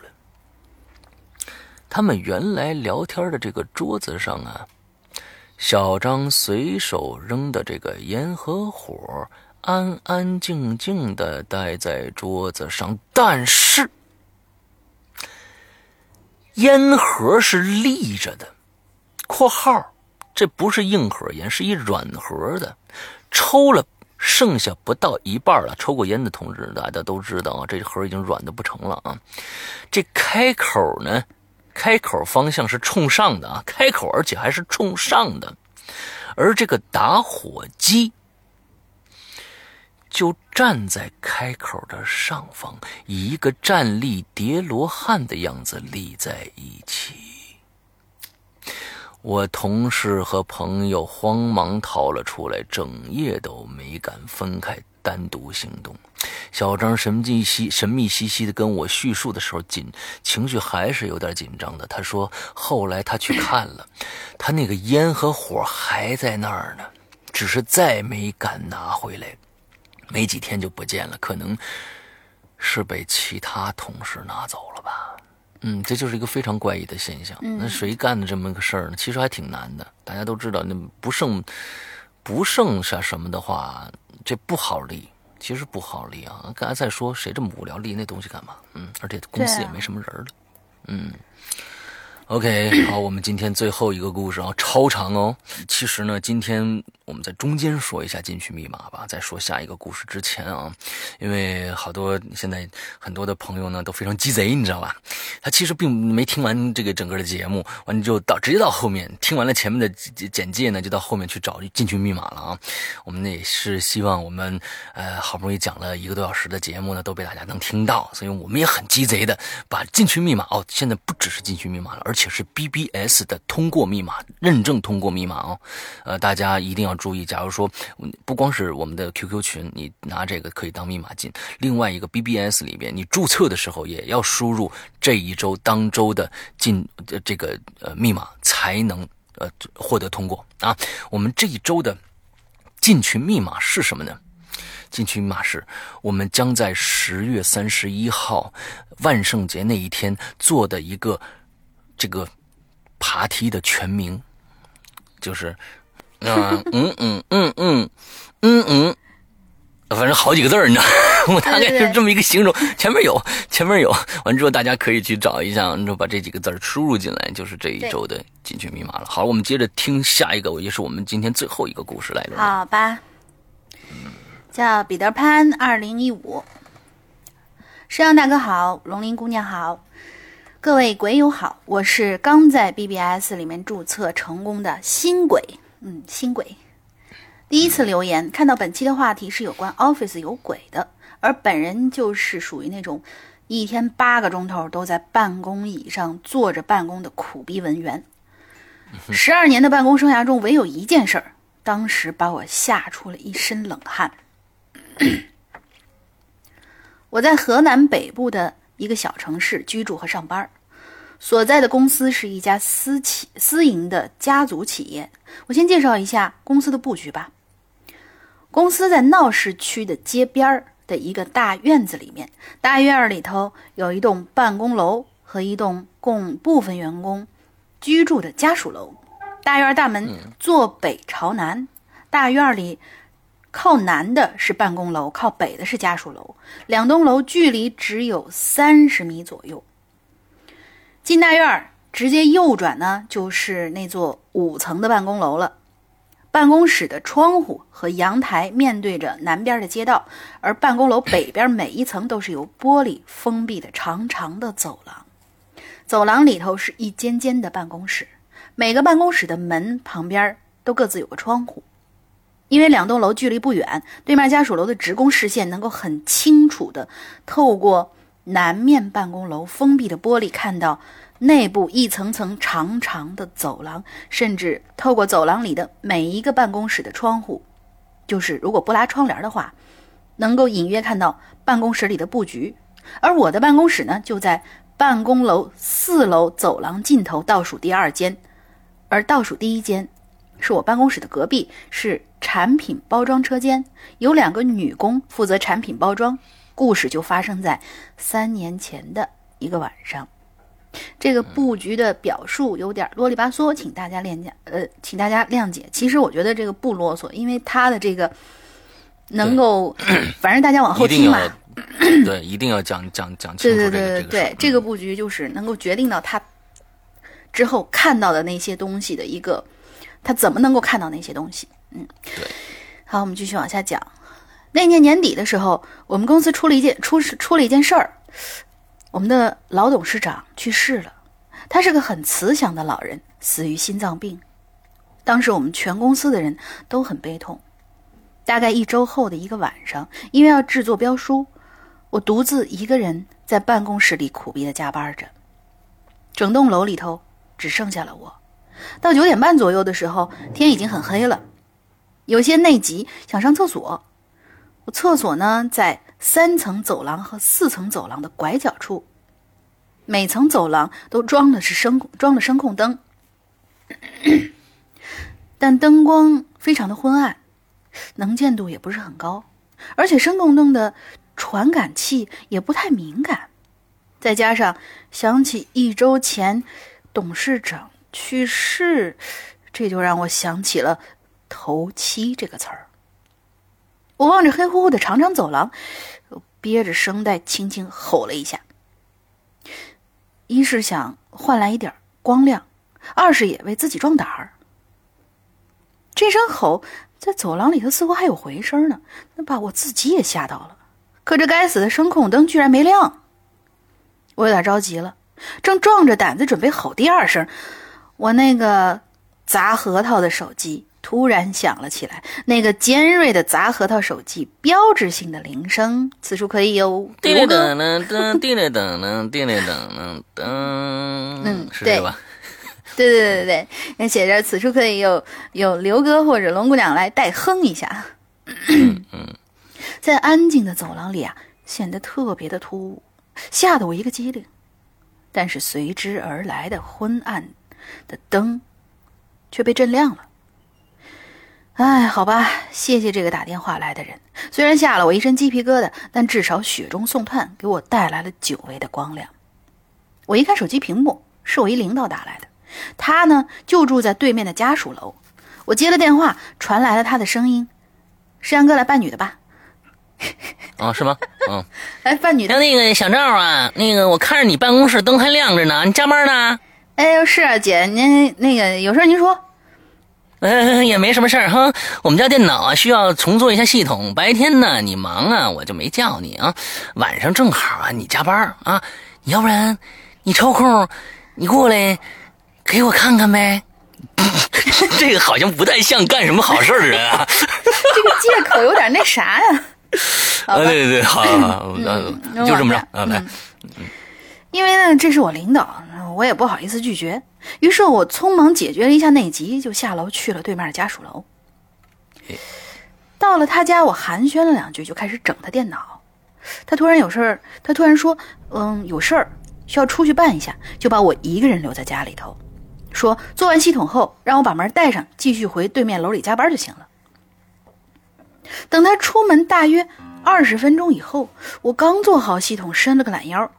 他们原来聊天的这个桌子上啊，小张随手扔的这个烟和火。安安静静的待在桌子上，但是烟盒是立着的。（括号这不是硬盒烟，是一软盒的。抽了剩下不到一半了。抽过烟的同志，大家都知道啊，这盒已经软的不成了啊。这开口呢，开口方向是冲上的啊，开口而且还是冲上的。而这个打火机。就站在开口的上方，以一个站立叠罗汉的样子立在一起。我同事和朋友慌忙逃了出来，整夜都没敢分开单独行动。小张神秘兮神秘兮兮的跟我叙述的时候，紧情绪还是有点紧张的。他说，后来他去看了，他那个烟和火还在那儿呢，只是再没敢拿回来。没几天就不见了，可能是被其他同事拿走了吧。嗯，这就是一个非常怪异的现象。那谁干的这么个事儿呢？其实还挺难的。大家都知道，那不剩不剩下什么的话，这不好立。其实不好立啊。刚才再说，谁这么无聊立那东西干嘛？嗯，而且公司也没什么人了。嗯。OK，好，我们今天最后一个故事啊，超长哦。其实呢，今天我们在中间说一下禁区密码吧。在说下一个故事之前啊，因为好多现在很多的朋友呢都非常鸡贼，你知道吧？他其实并没听完这个整个的节目，完就到直接到后面听完了前面的简介呢，就到后面去找禁区密码了啊。我们呢也是希望我们呃好不容易讲了一个多小时的节目呢，都被大家能听到，所以我们也很鸡贼的把禁区密码哦，现在不只是禁区密码了，而且。且是 BBS 的通过密码认证通过密码哦，呃，大家一定要注意。假如说不光是我们的 QQ 群，你拿这个可以当密码进，另外一个 BBS 里边，你注册的时候也要输入这一周当周的进这个呃密码，才能呃获得通过啊。我们这一周的进群密码是什么呢？进群密码是我们将在十月三十一号万圣节那一天做的一个。这个爬梯的全名就是，嗯嗯嗯嗯嗯嗯嗯，反正好几个字儿，你知道，我大概就是这么一个形容。前面有，前面有，完之后大家可以去找一下，你就把这几个字儿输入进来，就是这一周的进群密码了。好，我们接着听下一个，也是我们今天最后一个故事来了。好吧，叫彼得潘二零一五，山羊大哥好，龙鳞姑娘好。各位鬼友好，我是刚在 BBS 里面注册成功的新鬼，嗯，新鬼。第一次留言，看到本期的话题是有关 Office 有鬼的，而本人就是属于那种一天八个钟头都在办公椅上坐着办公的苦逼文员。十二年的办公生涯中，唯有一件事儿，当时把我吓出了一身冷汗。我在河南北部的。一个小城市居住和上班，所在的公司是一家私企私营的家族企业。我先介绍一下公司的布局吧。公司在闹市区的街边儿的一个大院子里面，大院里头有一栋办公楼和一栋供部分员工居住的家属楼。大院大门坐北朝南，大院里。靠南的是办公楼，靠北的是家属楼，两栋楼距离只有三十米左右。进大院儿，直接右转呢，就是那座五层的办公楼了。办公室的窗户和阳台面对着南边的街道，而办公楼北边每一层都是由玻璃封闭的长长的走廊。走廊里头是一间间的办公室，每个办公室的门旁边都各自有个窗户，因为两栋楼距离不远，对面家属楼的职工视线能够很清楚的透过南面办公楼封闭的玻璃看到内部一层层长长的走廊，甚至透过走廊里的每一个办公室的窗户，就是如果不拉窗帘的话，能够隐约看到办公室里的布局。而我的办公室呢，就在办公楼四楼走廊尽头倒数第二间，而倒数第一间是我办公室的隔壁，是产品包装车间，有两个女工负责产品包装。故事就发生在三年前的一个晚上。这个布局的表述有点啰里吧嗦，请大家谅解。呃，请大家谅解。其实我觉得这个不啰嗦，因为他的这个能够，反正大家往后听嘛。对，一定要讲讲讲清楚这个。对对对对对，这个布局就是能够决定到他之后看到的那些东西的一个，他怎么能够看到那些东西？嗯，对。好，我们继续往下讲。那年年底的时候，我们公司出了一件出出了一件事儿，我们的老董事长去世了。他是个很慈祥的老人，死于心脏病。当时我们全公司的人都很悲痛。大概一周后的一个晚上，因为要制作标书。我独自一个人在办公室里苦逼的加班着，整栋楼里头只剩下了我。到九点半左右的时候，天已经很黑了，有些内急，想上厕所。厕所呢在三层走廊和四层走廊的拐角处，每层走廊都装的是声装了声控灯，但灯光非常的昏暗，能见度也不是很高，而且声控灯的。传感器也不太敏感，再加上想起一周前董事长去世，这就让我想起了“头七”这个词儿。我望着黑乎乎的长长走廊，憋着声带轻轻吼了一下，一是想换来一点光亮，二是也为自己壮胆儿。这声吼在走廊里头似乎还有回声呢，那把我自己也吓到了。可这该死的声控灯居然没亮，我有点着急了，正壮着胆子准备吼第二声，我那个砸核桃的手机突然响了起来。那个尖锐的砸核桃手机标志性的铃声，此处可以有叮铃噔噔噔，叮铃噔噔，叮铃噔噔噔，嗯，是这吧？对对对对对，那写着此处可以有有刘哥或者龙姑娘来代哼一下。嗯嗯。在安静的走廊里啊，显得特别的突兀，吓得我一个机灵。但是随之而来的昏暗的灯，却被震亮了。哎，好吧，谢谢这个打电话来的人，虽然吓了我一身鸡皮疙瘩，但至少雪中送炭，给我带来了久违的光亮。我一看手机屏幕，是我一领导打来的，他呢就住在对面的家属楼。我接了电话，传来了他的声音：“石阳哥来扮女的吧。”啊，是吗？嗯，哎，扮女的。那个小赵啊，那个我看着你办公室灯还亮着呢，你加班呢？哎呦，是啊，姐，您那个有事您说。嗯，也没什么事儿哈。我们家电脑啊需要重做一下系统，白天呢你忙啊，我就没叫你啊。晚上正好啊你加班啊，要不然你抽空你过来给我看看呗。这个好像不太像干什么好事的人啊。这个借口有点那啥呀。啊，对对对，好，好，就这么着啊，来。因为呢，这是我领导，我也不好意思拒绝，于是我匆忙解决了一下内急，就下楼去了对面的家属楼。到了他家，我寒暄了两句，就开始整他电脑。他突然有事儿，他突然说，嗯，有事儿需要出去办一下，就把我一个人留在家里头，说做完系统后，让我把门带上，继续回对面楼里加班就行了。等他出门大约二十分钟以后，我刚做好系统，伸了个懒腰，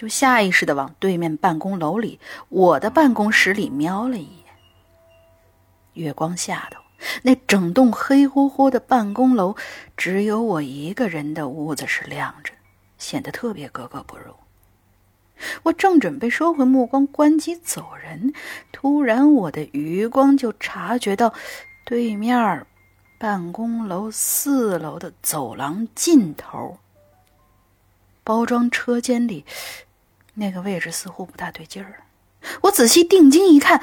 就下意识的往对面办公楼里我的办公室里瞄了一眼。月光下头，那整栋黑乎乎的办公楼，只有我一个人的屋子是亮着，显得特别格格不入。我正准备收回目光，关机走人，突然我的余光就察觉到对面办公楼四楼的走廊尽头，包装车间里那个位置似乎不大对劲儿。我仔细定睛一看，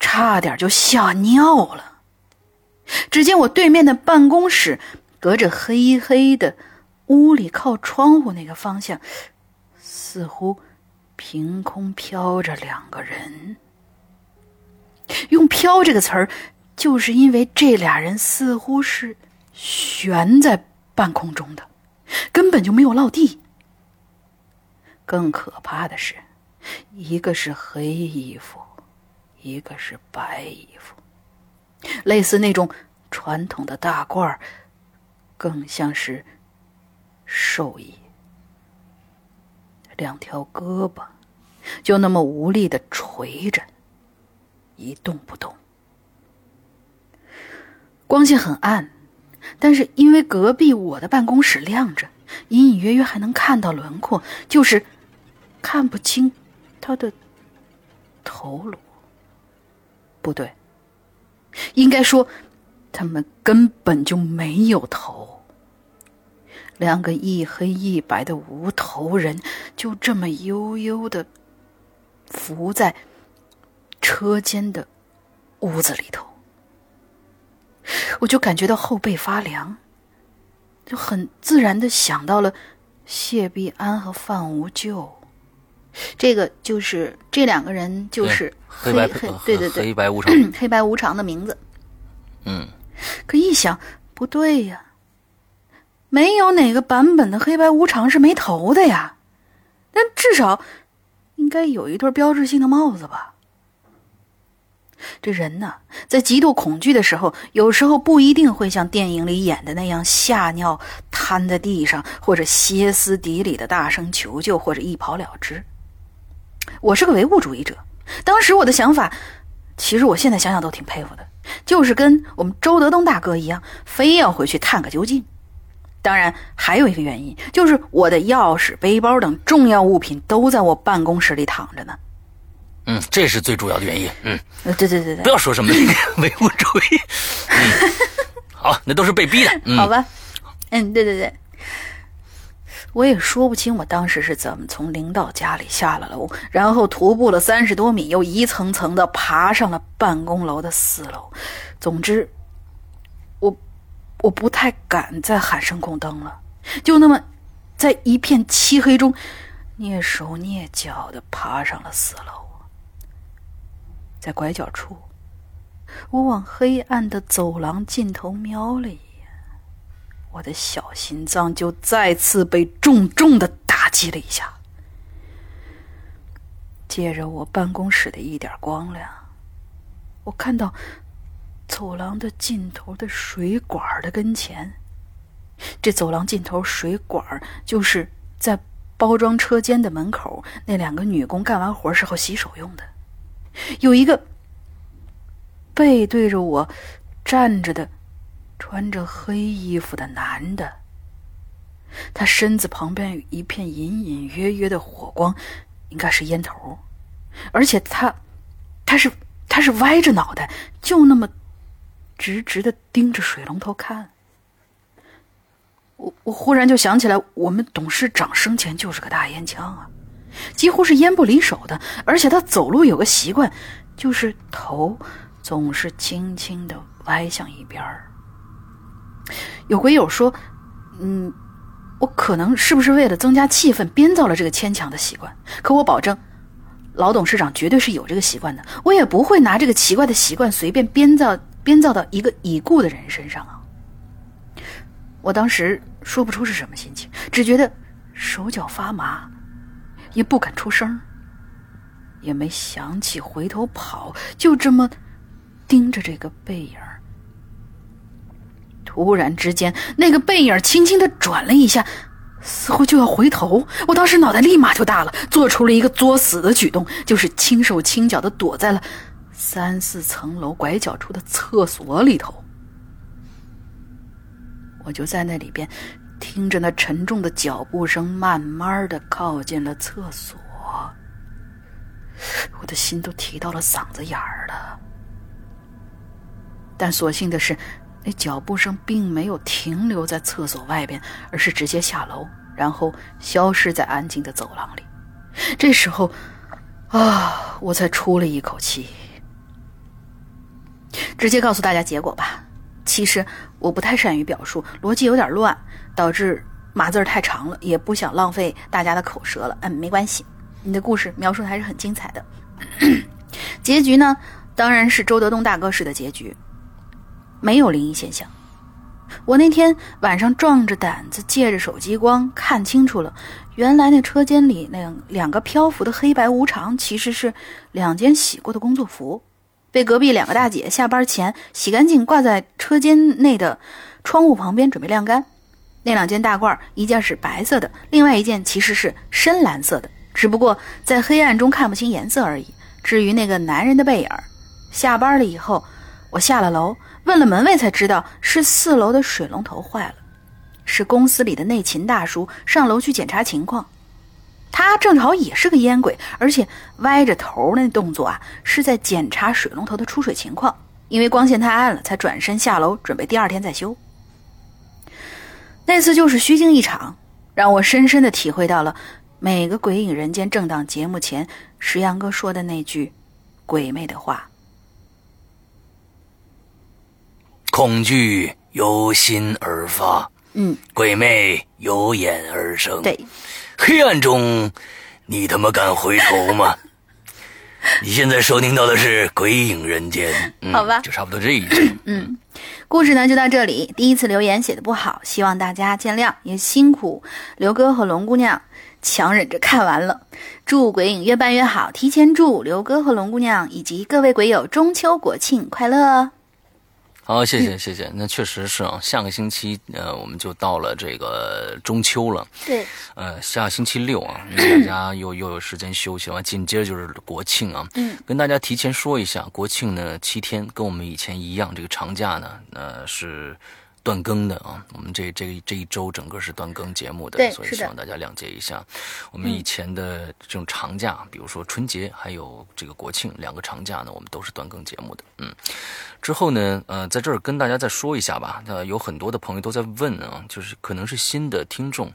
差点就吓尿了。只见我对面的办公室，隔着黑黑的屋里靠窗户那个方向，似乎凭空飘着两个人。用“飘”这个词儿，就是因为这俩人似乎是悬在半空中的，根本就没有落地。更可怕的是，一个是黑衣服，一个是白衣服。类似那种传统的大褂儿，更像是兽医。两条胳膊就那么无力的垂着，一动不动。光线很暗，但是因为隔壁我的办公室亮着，隐隐约约还能看到轮廓，就是看不清他的头颅。不对。应该说，他们根本就没有头。两个一黑一白的无头人，就这么悠悠的浮在车间的屋子里头。我就感觉到后背发凉，就很自然的想到了谢必安和范无救。这个就是这两个人，就是黑白对对对，黑白无常，黑白无常的名字。嗯，可一想不对呀，没有哪个版本的黑白无常是没头的呀，但至少应该有一对标志性的帽子吧。这人呢，在极度恐惧的时候，有时候不一定会像电影里演的那样吓尿、瘫在地上，或者歇斯底里的大声求救，或者一跑了之。我是个唯物主义者，当时我的想法，其实我现在想想都挺佩服的，就是跟我们周德东大哥一样，非要回去探个究竟。当然，还有一个原因，就是我的钥匙、背包等重要物品都在我办公室里躺着呢。嗯，这是最主要的原因。嗯，对对对对，不要说什么 唯物主义。嗯，好，那都是被逼的。嗯好吧，嗯，对对对。我也说不清我当时是怎么从领导家里下了楼，然后徒步了三十多米，又一层层的爬上了办公楼的四楼。总之，我我不太敢再喊声控灯了，就那么在一片漆黑中蹑手蹑脚的爬上了四楼。在拐角处，我往黑暗的走廊尽头瞄了一眼。我的小心脏就再次被重重的打击了一下。借着我办公室的一点光亮，我看到走廊的尽头的水管的跟前，这走廊尽头水管就是在包装车间的门口那两个女工干完活时候洗手用的，有一个背对着我站着的。穿着黑衣服的男的，他身子旁边有一片隐隐约约的火光，应该是烟头，而且他，他是他是歪着脑袋，就那么直直的盯着水龙头看。我我忽然就想起来，我们董事长生前就是个大烟枪啊，几乎是烟不离手的，而且他走路有个习惯，就是头总是轻轻的歪向一边儿。有鬼友说：“嗯，我可能是不是为了增加气氛编造了这个牵强的习惯？可我保证，老董事长绝对是有这个习惯的。我也不会拿这个奇怪的习惯随便编造编造到一个已故的人身上啊！我当时说不出是什么心情，只觉得手脚发麻，也不敢出声，也没想起回头跑，就这么盯着这个背影。”突然之间，那个背影轻轻的转了一下，似乎就要回头。我当时脑袋立马就大了，做出了一个作死的举动，就是轻手轻脚的躲在了三四层楼拐角处的厕所里头。我就在那里边，听着那沉重的脚步声，慢慢的靠近了厕所。我的心都提到了嗓子眼儿了，但所幸的是。那脚步声并没有停留在厕所外边，而是直接下楼，然后消失在安静的走廊里。这时候，啊，我才出了一口气。直接告诉大家结果吧。其实我不太善于表述，逻辑有点乱，导致码字太长了，也不想浪费大家的口舌了。嗯，没关系，你的故事描述的还是很精彩的。结局呢，当然是周德东大哥式的结局，没有灵异现象。我那天晚上壮着胆子借着手机光看清楚了，原来那车间里那两个漂浮的黑白无常，其实是两件洗过的工作服。被隔壁两个大姐下班前洗干净，挂在车间内的窗户旁边准备晾干。那两件大褂，一件是白色的，另外一件其实是深蓝色的，只不过在黑暗中看不清颜色而已。至于那个男人的背影，下班了以后，我下了楼，问了门卫才知道是四楼的水龙头坏了，是公司里的内勤大叔上楼去检查情况。他正好也是个烟鬼，而且歪着头那动作啊，是在检查水龙头的出水情况。因为光线太暗了，才转身下楼，准备第二天再修。那次就是虚惊一场，让我深深的体会到了每个《鬼影人间》正档节目前石阳哥说的那句鬼魅的话：恐惧由心而发，嗯，鬼魅由眼而生。对。黑暗中，你他妈敢回头吗？你现在收听到的是《鬼影人间》，嗯、好吧，就差不多这一句。嗯，故事呢就到这里。第一次留言写的不好，希望大家见谅，也辛苦刘哥和龙姑娘强忍着看完了。祝鬼影越办越好，提前祝刘哥和龙姑娘以及各位鬼友中秋国庆快乐。好，谢谢谢谢。那确实是啊，下个星期呃，我们就到了这个中秋了。对，呃，下星期六啊，大家又又有时间休息完，紧接着就是国庆啊。嗯，跟大家提前说一下，国庆呢七天，跟我们以前一样，这个长假呢，呃是。断更的啊，我们这这这一周整个是断更节目的，所以希望大家谅解一下。我们以前的这种长假，比如说春节还有这个国庆两个长假呢，我们都是断更节目的。嗯，之后呢，呃，在这儿跟大家再说一下吧。那有很多的朋友都在问啊，就是可能是新的听众。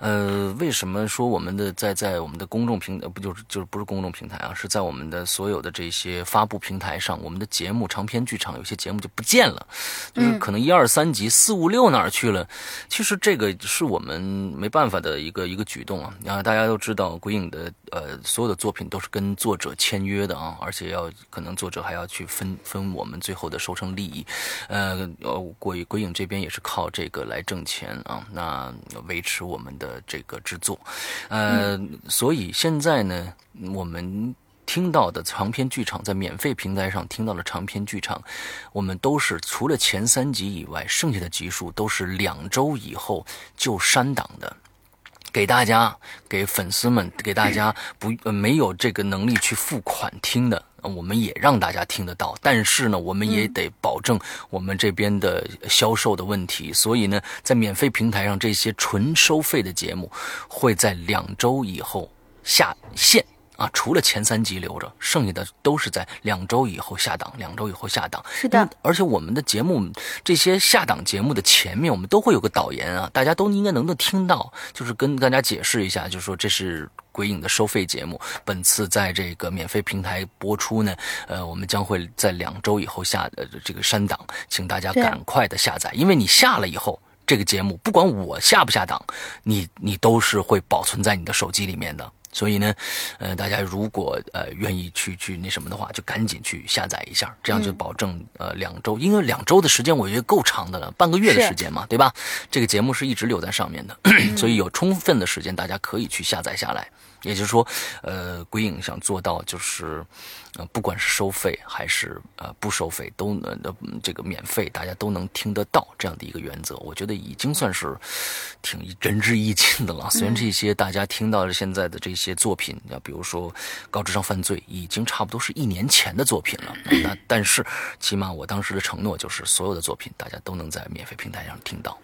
呃，为什么说我们的在在我们的公众平呃不就是就是不是公众平台啊？是在我们的所有的这些发布平台上，我们的节目长篇剧场有些节目就不见了，就是可能一二三集四五六哪儿去了？其实这个是我们没办法的一个一个举动啊。啊，大家都知道，鬼影的呃所有的作品都是跟作者签约的啊，而且要可能作者还要去分分我们最后的收成利益。呃，鬼鬼影这边也是靠这个来挣钱啊，那维持我们的。这个制作，呃，所以现在呢，我们听到的长篇剧场在免费平台上听到的长篇剧场，我们都是除了前三集以外，剩下的集数都是两周以后就删档的，给大家、给粉丝们、给大家不没有这个能力去付款听的。我们也让大家听得到，但是呢，我们也得保证我们这边的销售的问题。所以呢，在免费平台上，这些纯收费的节目会在两周以后下线啊。除了前三集留着，剩下的都是在两周以后下档。两周以后下档，是的。而且我们的节目这些下档节目的前面，我们都会有个导言啊，大家都应该能够听到，就是跟大家解释一下，就是说这是。鬼影的收费节目，本次在这个免费平台播出呢，呃，我们将会在两周以后下呃这个删档，请大家赶快的下载，因为你下了以后，这个节目不管我下不下档，你你都是会保存在你的手机里面的。所以呢，呃，大家如果呃愿意去去那什么的话，就赶紧去下载一下，这样就保证呃两周，因为两周的时间我觉得够长的了，半个月的时间嘛，对吧？这个节目是一直留在上面的，所以有充分的时间，大家可以去下载下来。也就是说，呃，鬼影想做到就是，呃，不管是收费还是呃不收费，都能呃这个免费，大家都能听得到这样的一个原则，我觉得已经算是挺仁至义尽的了。虽然这些大家听到的现在的这些作品，啊，比如说《高智商犯罪》，已经差不多是一年前的作品了，那但是起码我当时的承诺就是，所有的作品大家都能在免费平台上听到。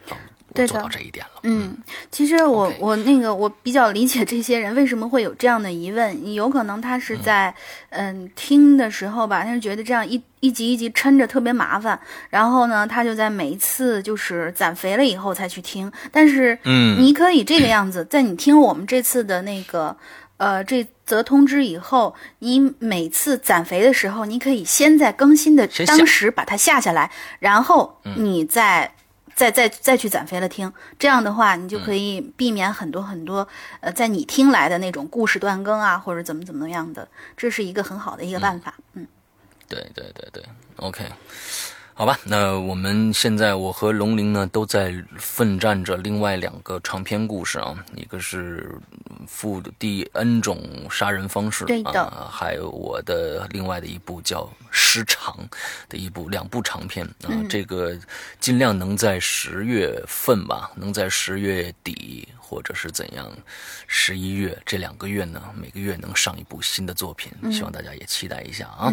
对做到这一点了。嗯，其实我我那个我比较理解这些人为什么会有这样的疑问，有可能他是在嗯听的时候吧，他是觉得这样一一集一集抻着特别麻烦，然后呢，他就在每一次就是攒肥了以后才去听。但是，嗯，你可以这个样子，在你听我们这次的那个。呃这则通知以后，你每次攒肥的时候，你可以先在更新的当时把它下下来，然后你再。再再再去攒肥了听，这样的话，你就可以避免很多很多，呃，在你听来的那种故事断更啊，或者怎么怎么样的，这是一个很好的一个办法。嗯，对对对对，OK，好吧，那我们现在我和龙鳞呢都在奋战着另外两个长篇故事啊，一个是复第 N 种杀人方式对的。啊，还有我的另外的一部叫《失常》的一部两部长篇啊，这个尽量能在十月份吧，能在十月底或者是怎样，十一月这两个月呢，每个月能上一部新的作品，希望大家也期待一下啊。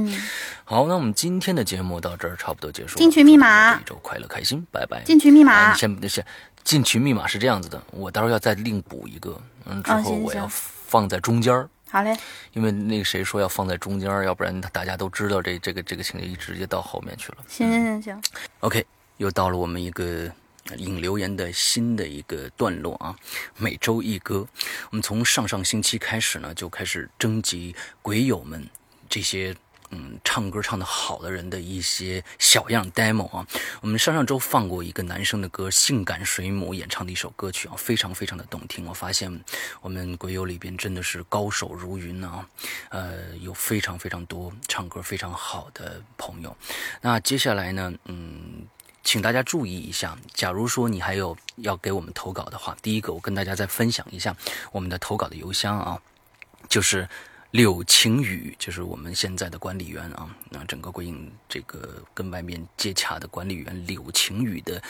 好，那我们今天的节目到这儿差不多结束了。进群密码一周快乐开心，拜拜。进群密码先先进群密码是这样子的，我待会儿要再另补一个，嗯，之后我要放在中间儿。好嘞，因为那个谁说要放在中间儿，要不然大家都知道这这个这个情节直接到后面去了。行行行行，OK，又到了我们一个呃引留言的新的一个段落啊，每周一歌。我们从上上星期开始呢，就开始征集鬼友们这些。嗯，唱歌唱得好的人的一些小样 demo 啊，我们上上周放过一个男生的歌，性感水母演唱的一首歌曲啊，非常非常的动听。我发现我们鬼友里边真的是高手如云啊，呃，有非常非常多唱歌非常好的朋友。那接下来呢，嗯，请大家注意一下，假如说你还有要给我们投稿的话，第一个我跟大家再分享一下我们的投稿的邮箱啊，就是柳晴雨，就是我们现在的管理员啊，那整个国影这个跟外面接洽的管理员柳晴雨的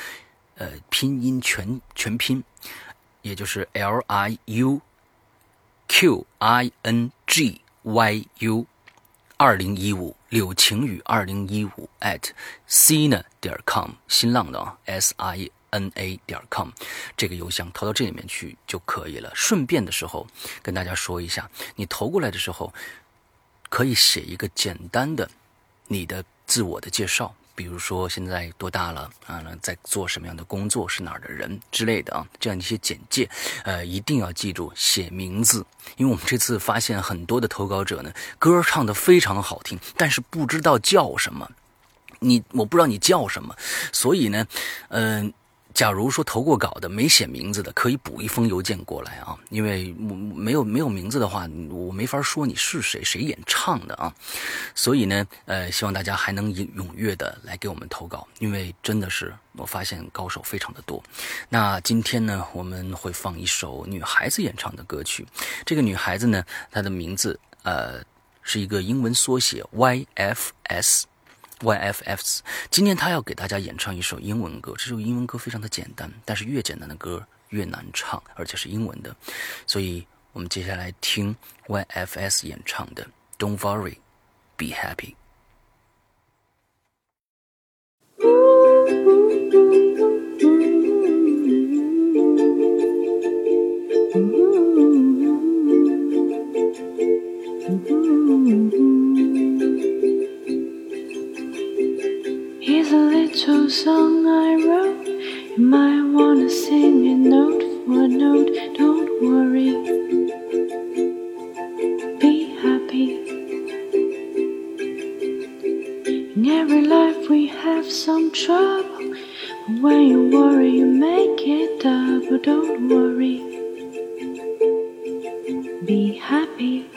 呃拼音全全拼，也就是 L I U Q I N G Y U。二零一五柳晴雨二零一五 at sina 点 com 新浪的啊 s i n a 点 com 这个邮箱投到这里面去就可以了。顺便的时候跟大家说一下，你投过来的时候可以写一个简单的你的自我的介绍，比如说现在多大了啊，在做什么样的工作，是哪儿的人之类的啊，这样一些简介，呃，一定要记住写名字，因为我们这次发现很多的投稿者呢，歌唱的非常好听，但是不知道叫什么，你我不知道你叫什么，所以呢，嗯、假如说投过稿的没写名字的，可以补一封邮件过来啊，因为我没有没有名字的话，我没法说你是谁，谁演唱的啊。所以呢，呃，希望大家还能踊踊跃的来给我们投稿，因为真的是我发现高手非常的多。那今天呢，我们会放一首女孩子演唱的歌曲，这个女孩子呢，她的名字呃是一个英文缩写 YFS。Y F F S，今天他要给大家演唱一首英文歌，这首英文歌非常的简单，但是越简单的歌越难唱，而且是英文的，所以我们接下来听 YFS 演唱的《Don't Worry, Be Happy》。Little song I wrote. You might wanna sing it note for note. Don't worry. Be happy. In every life we have some trouble. But when you worry, you make it double. Don't worry. Be happy.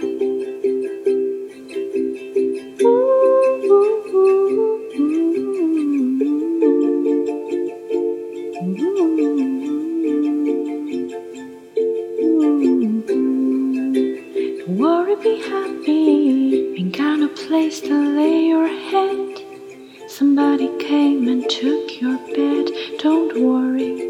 Place to lay your head. Somebody came and took your bed. Don't worry.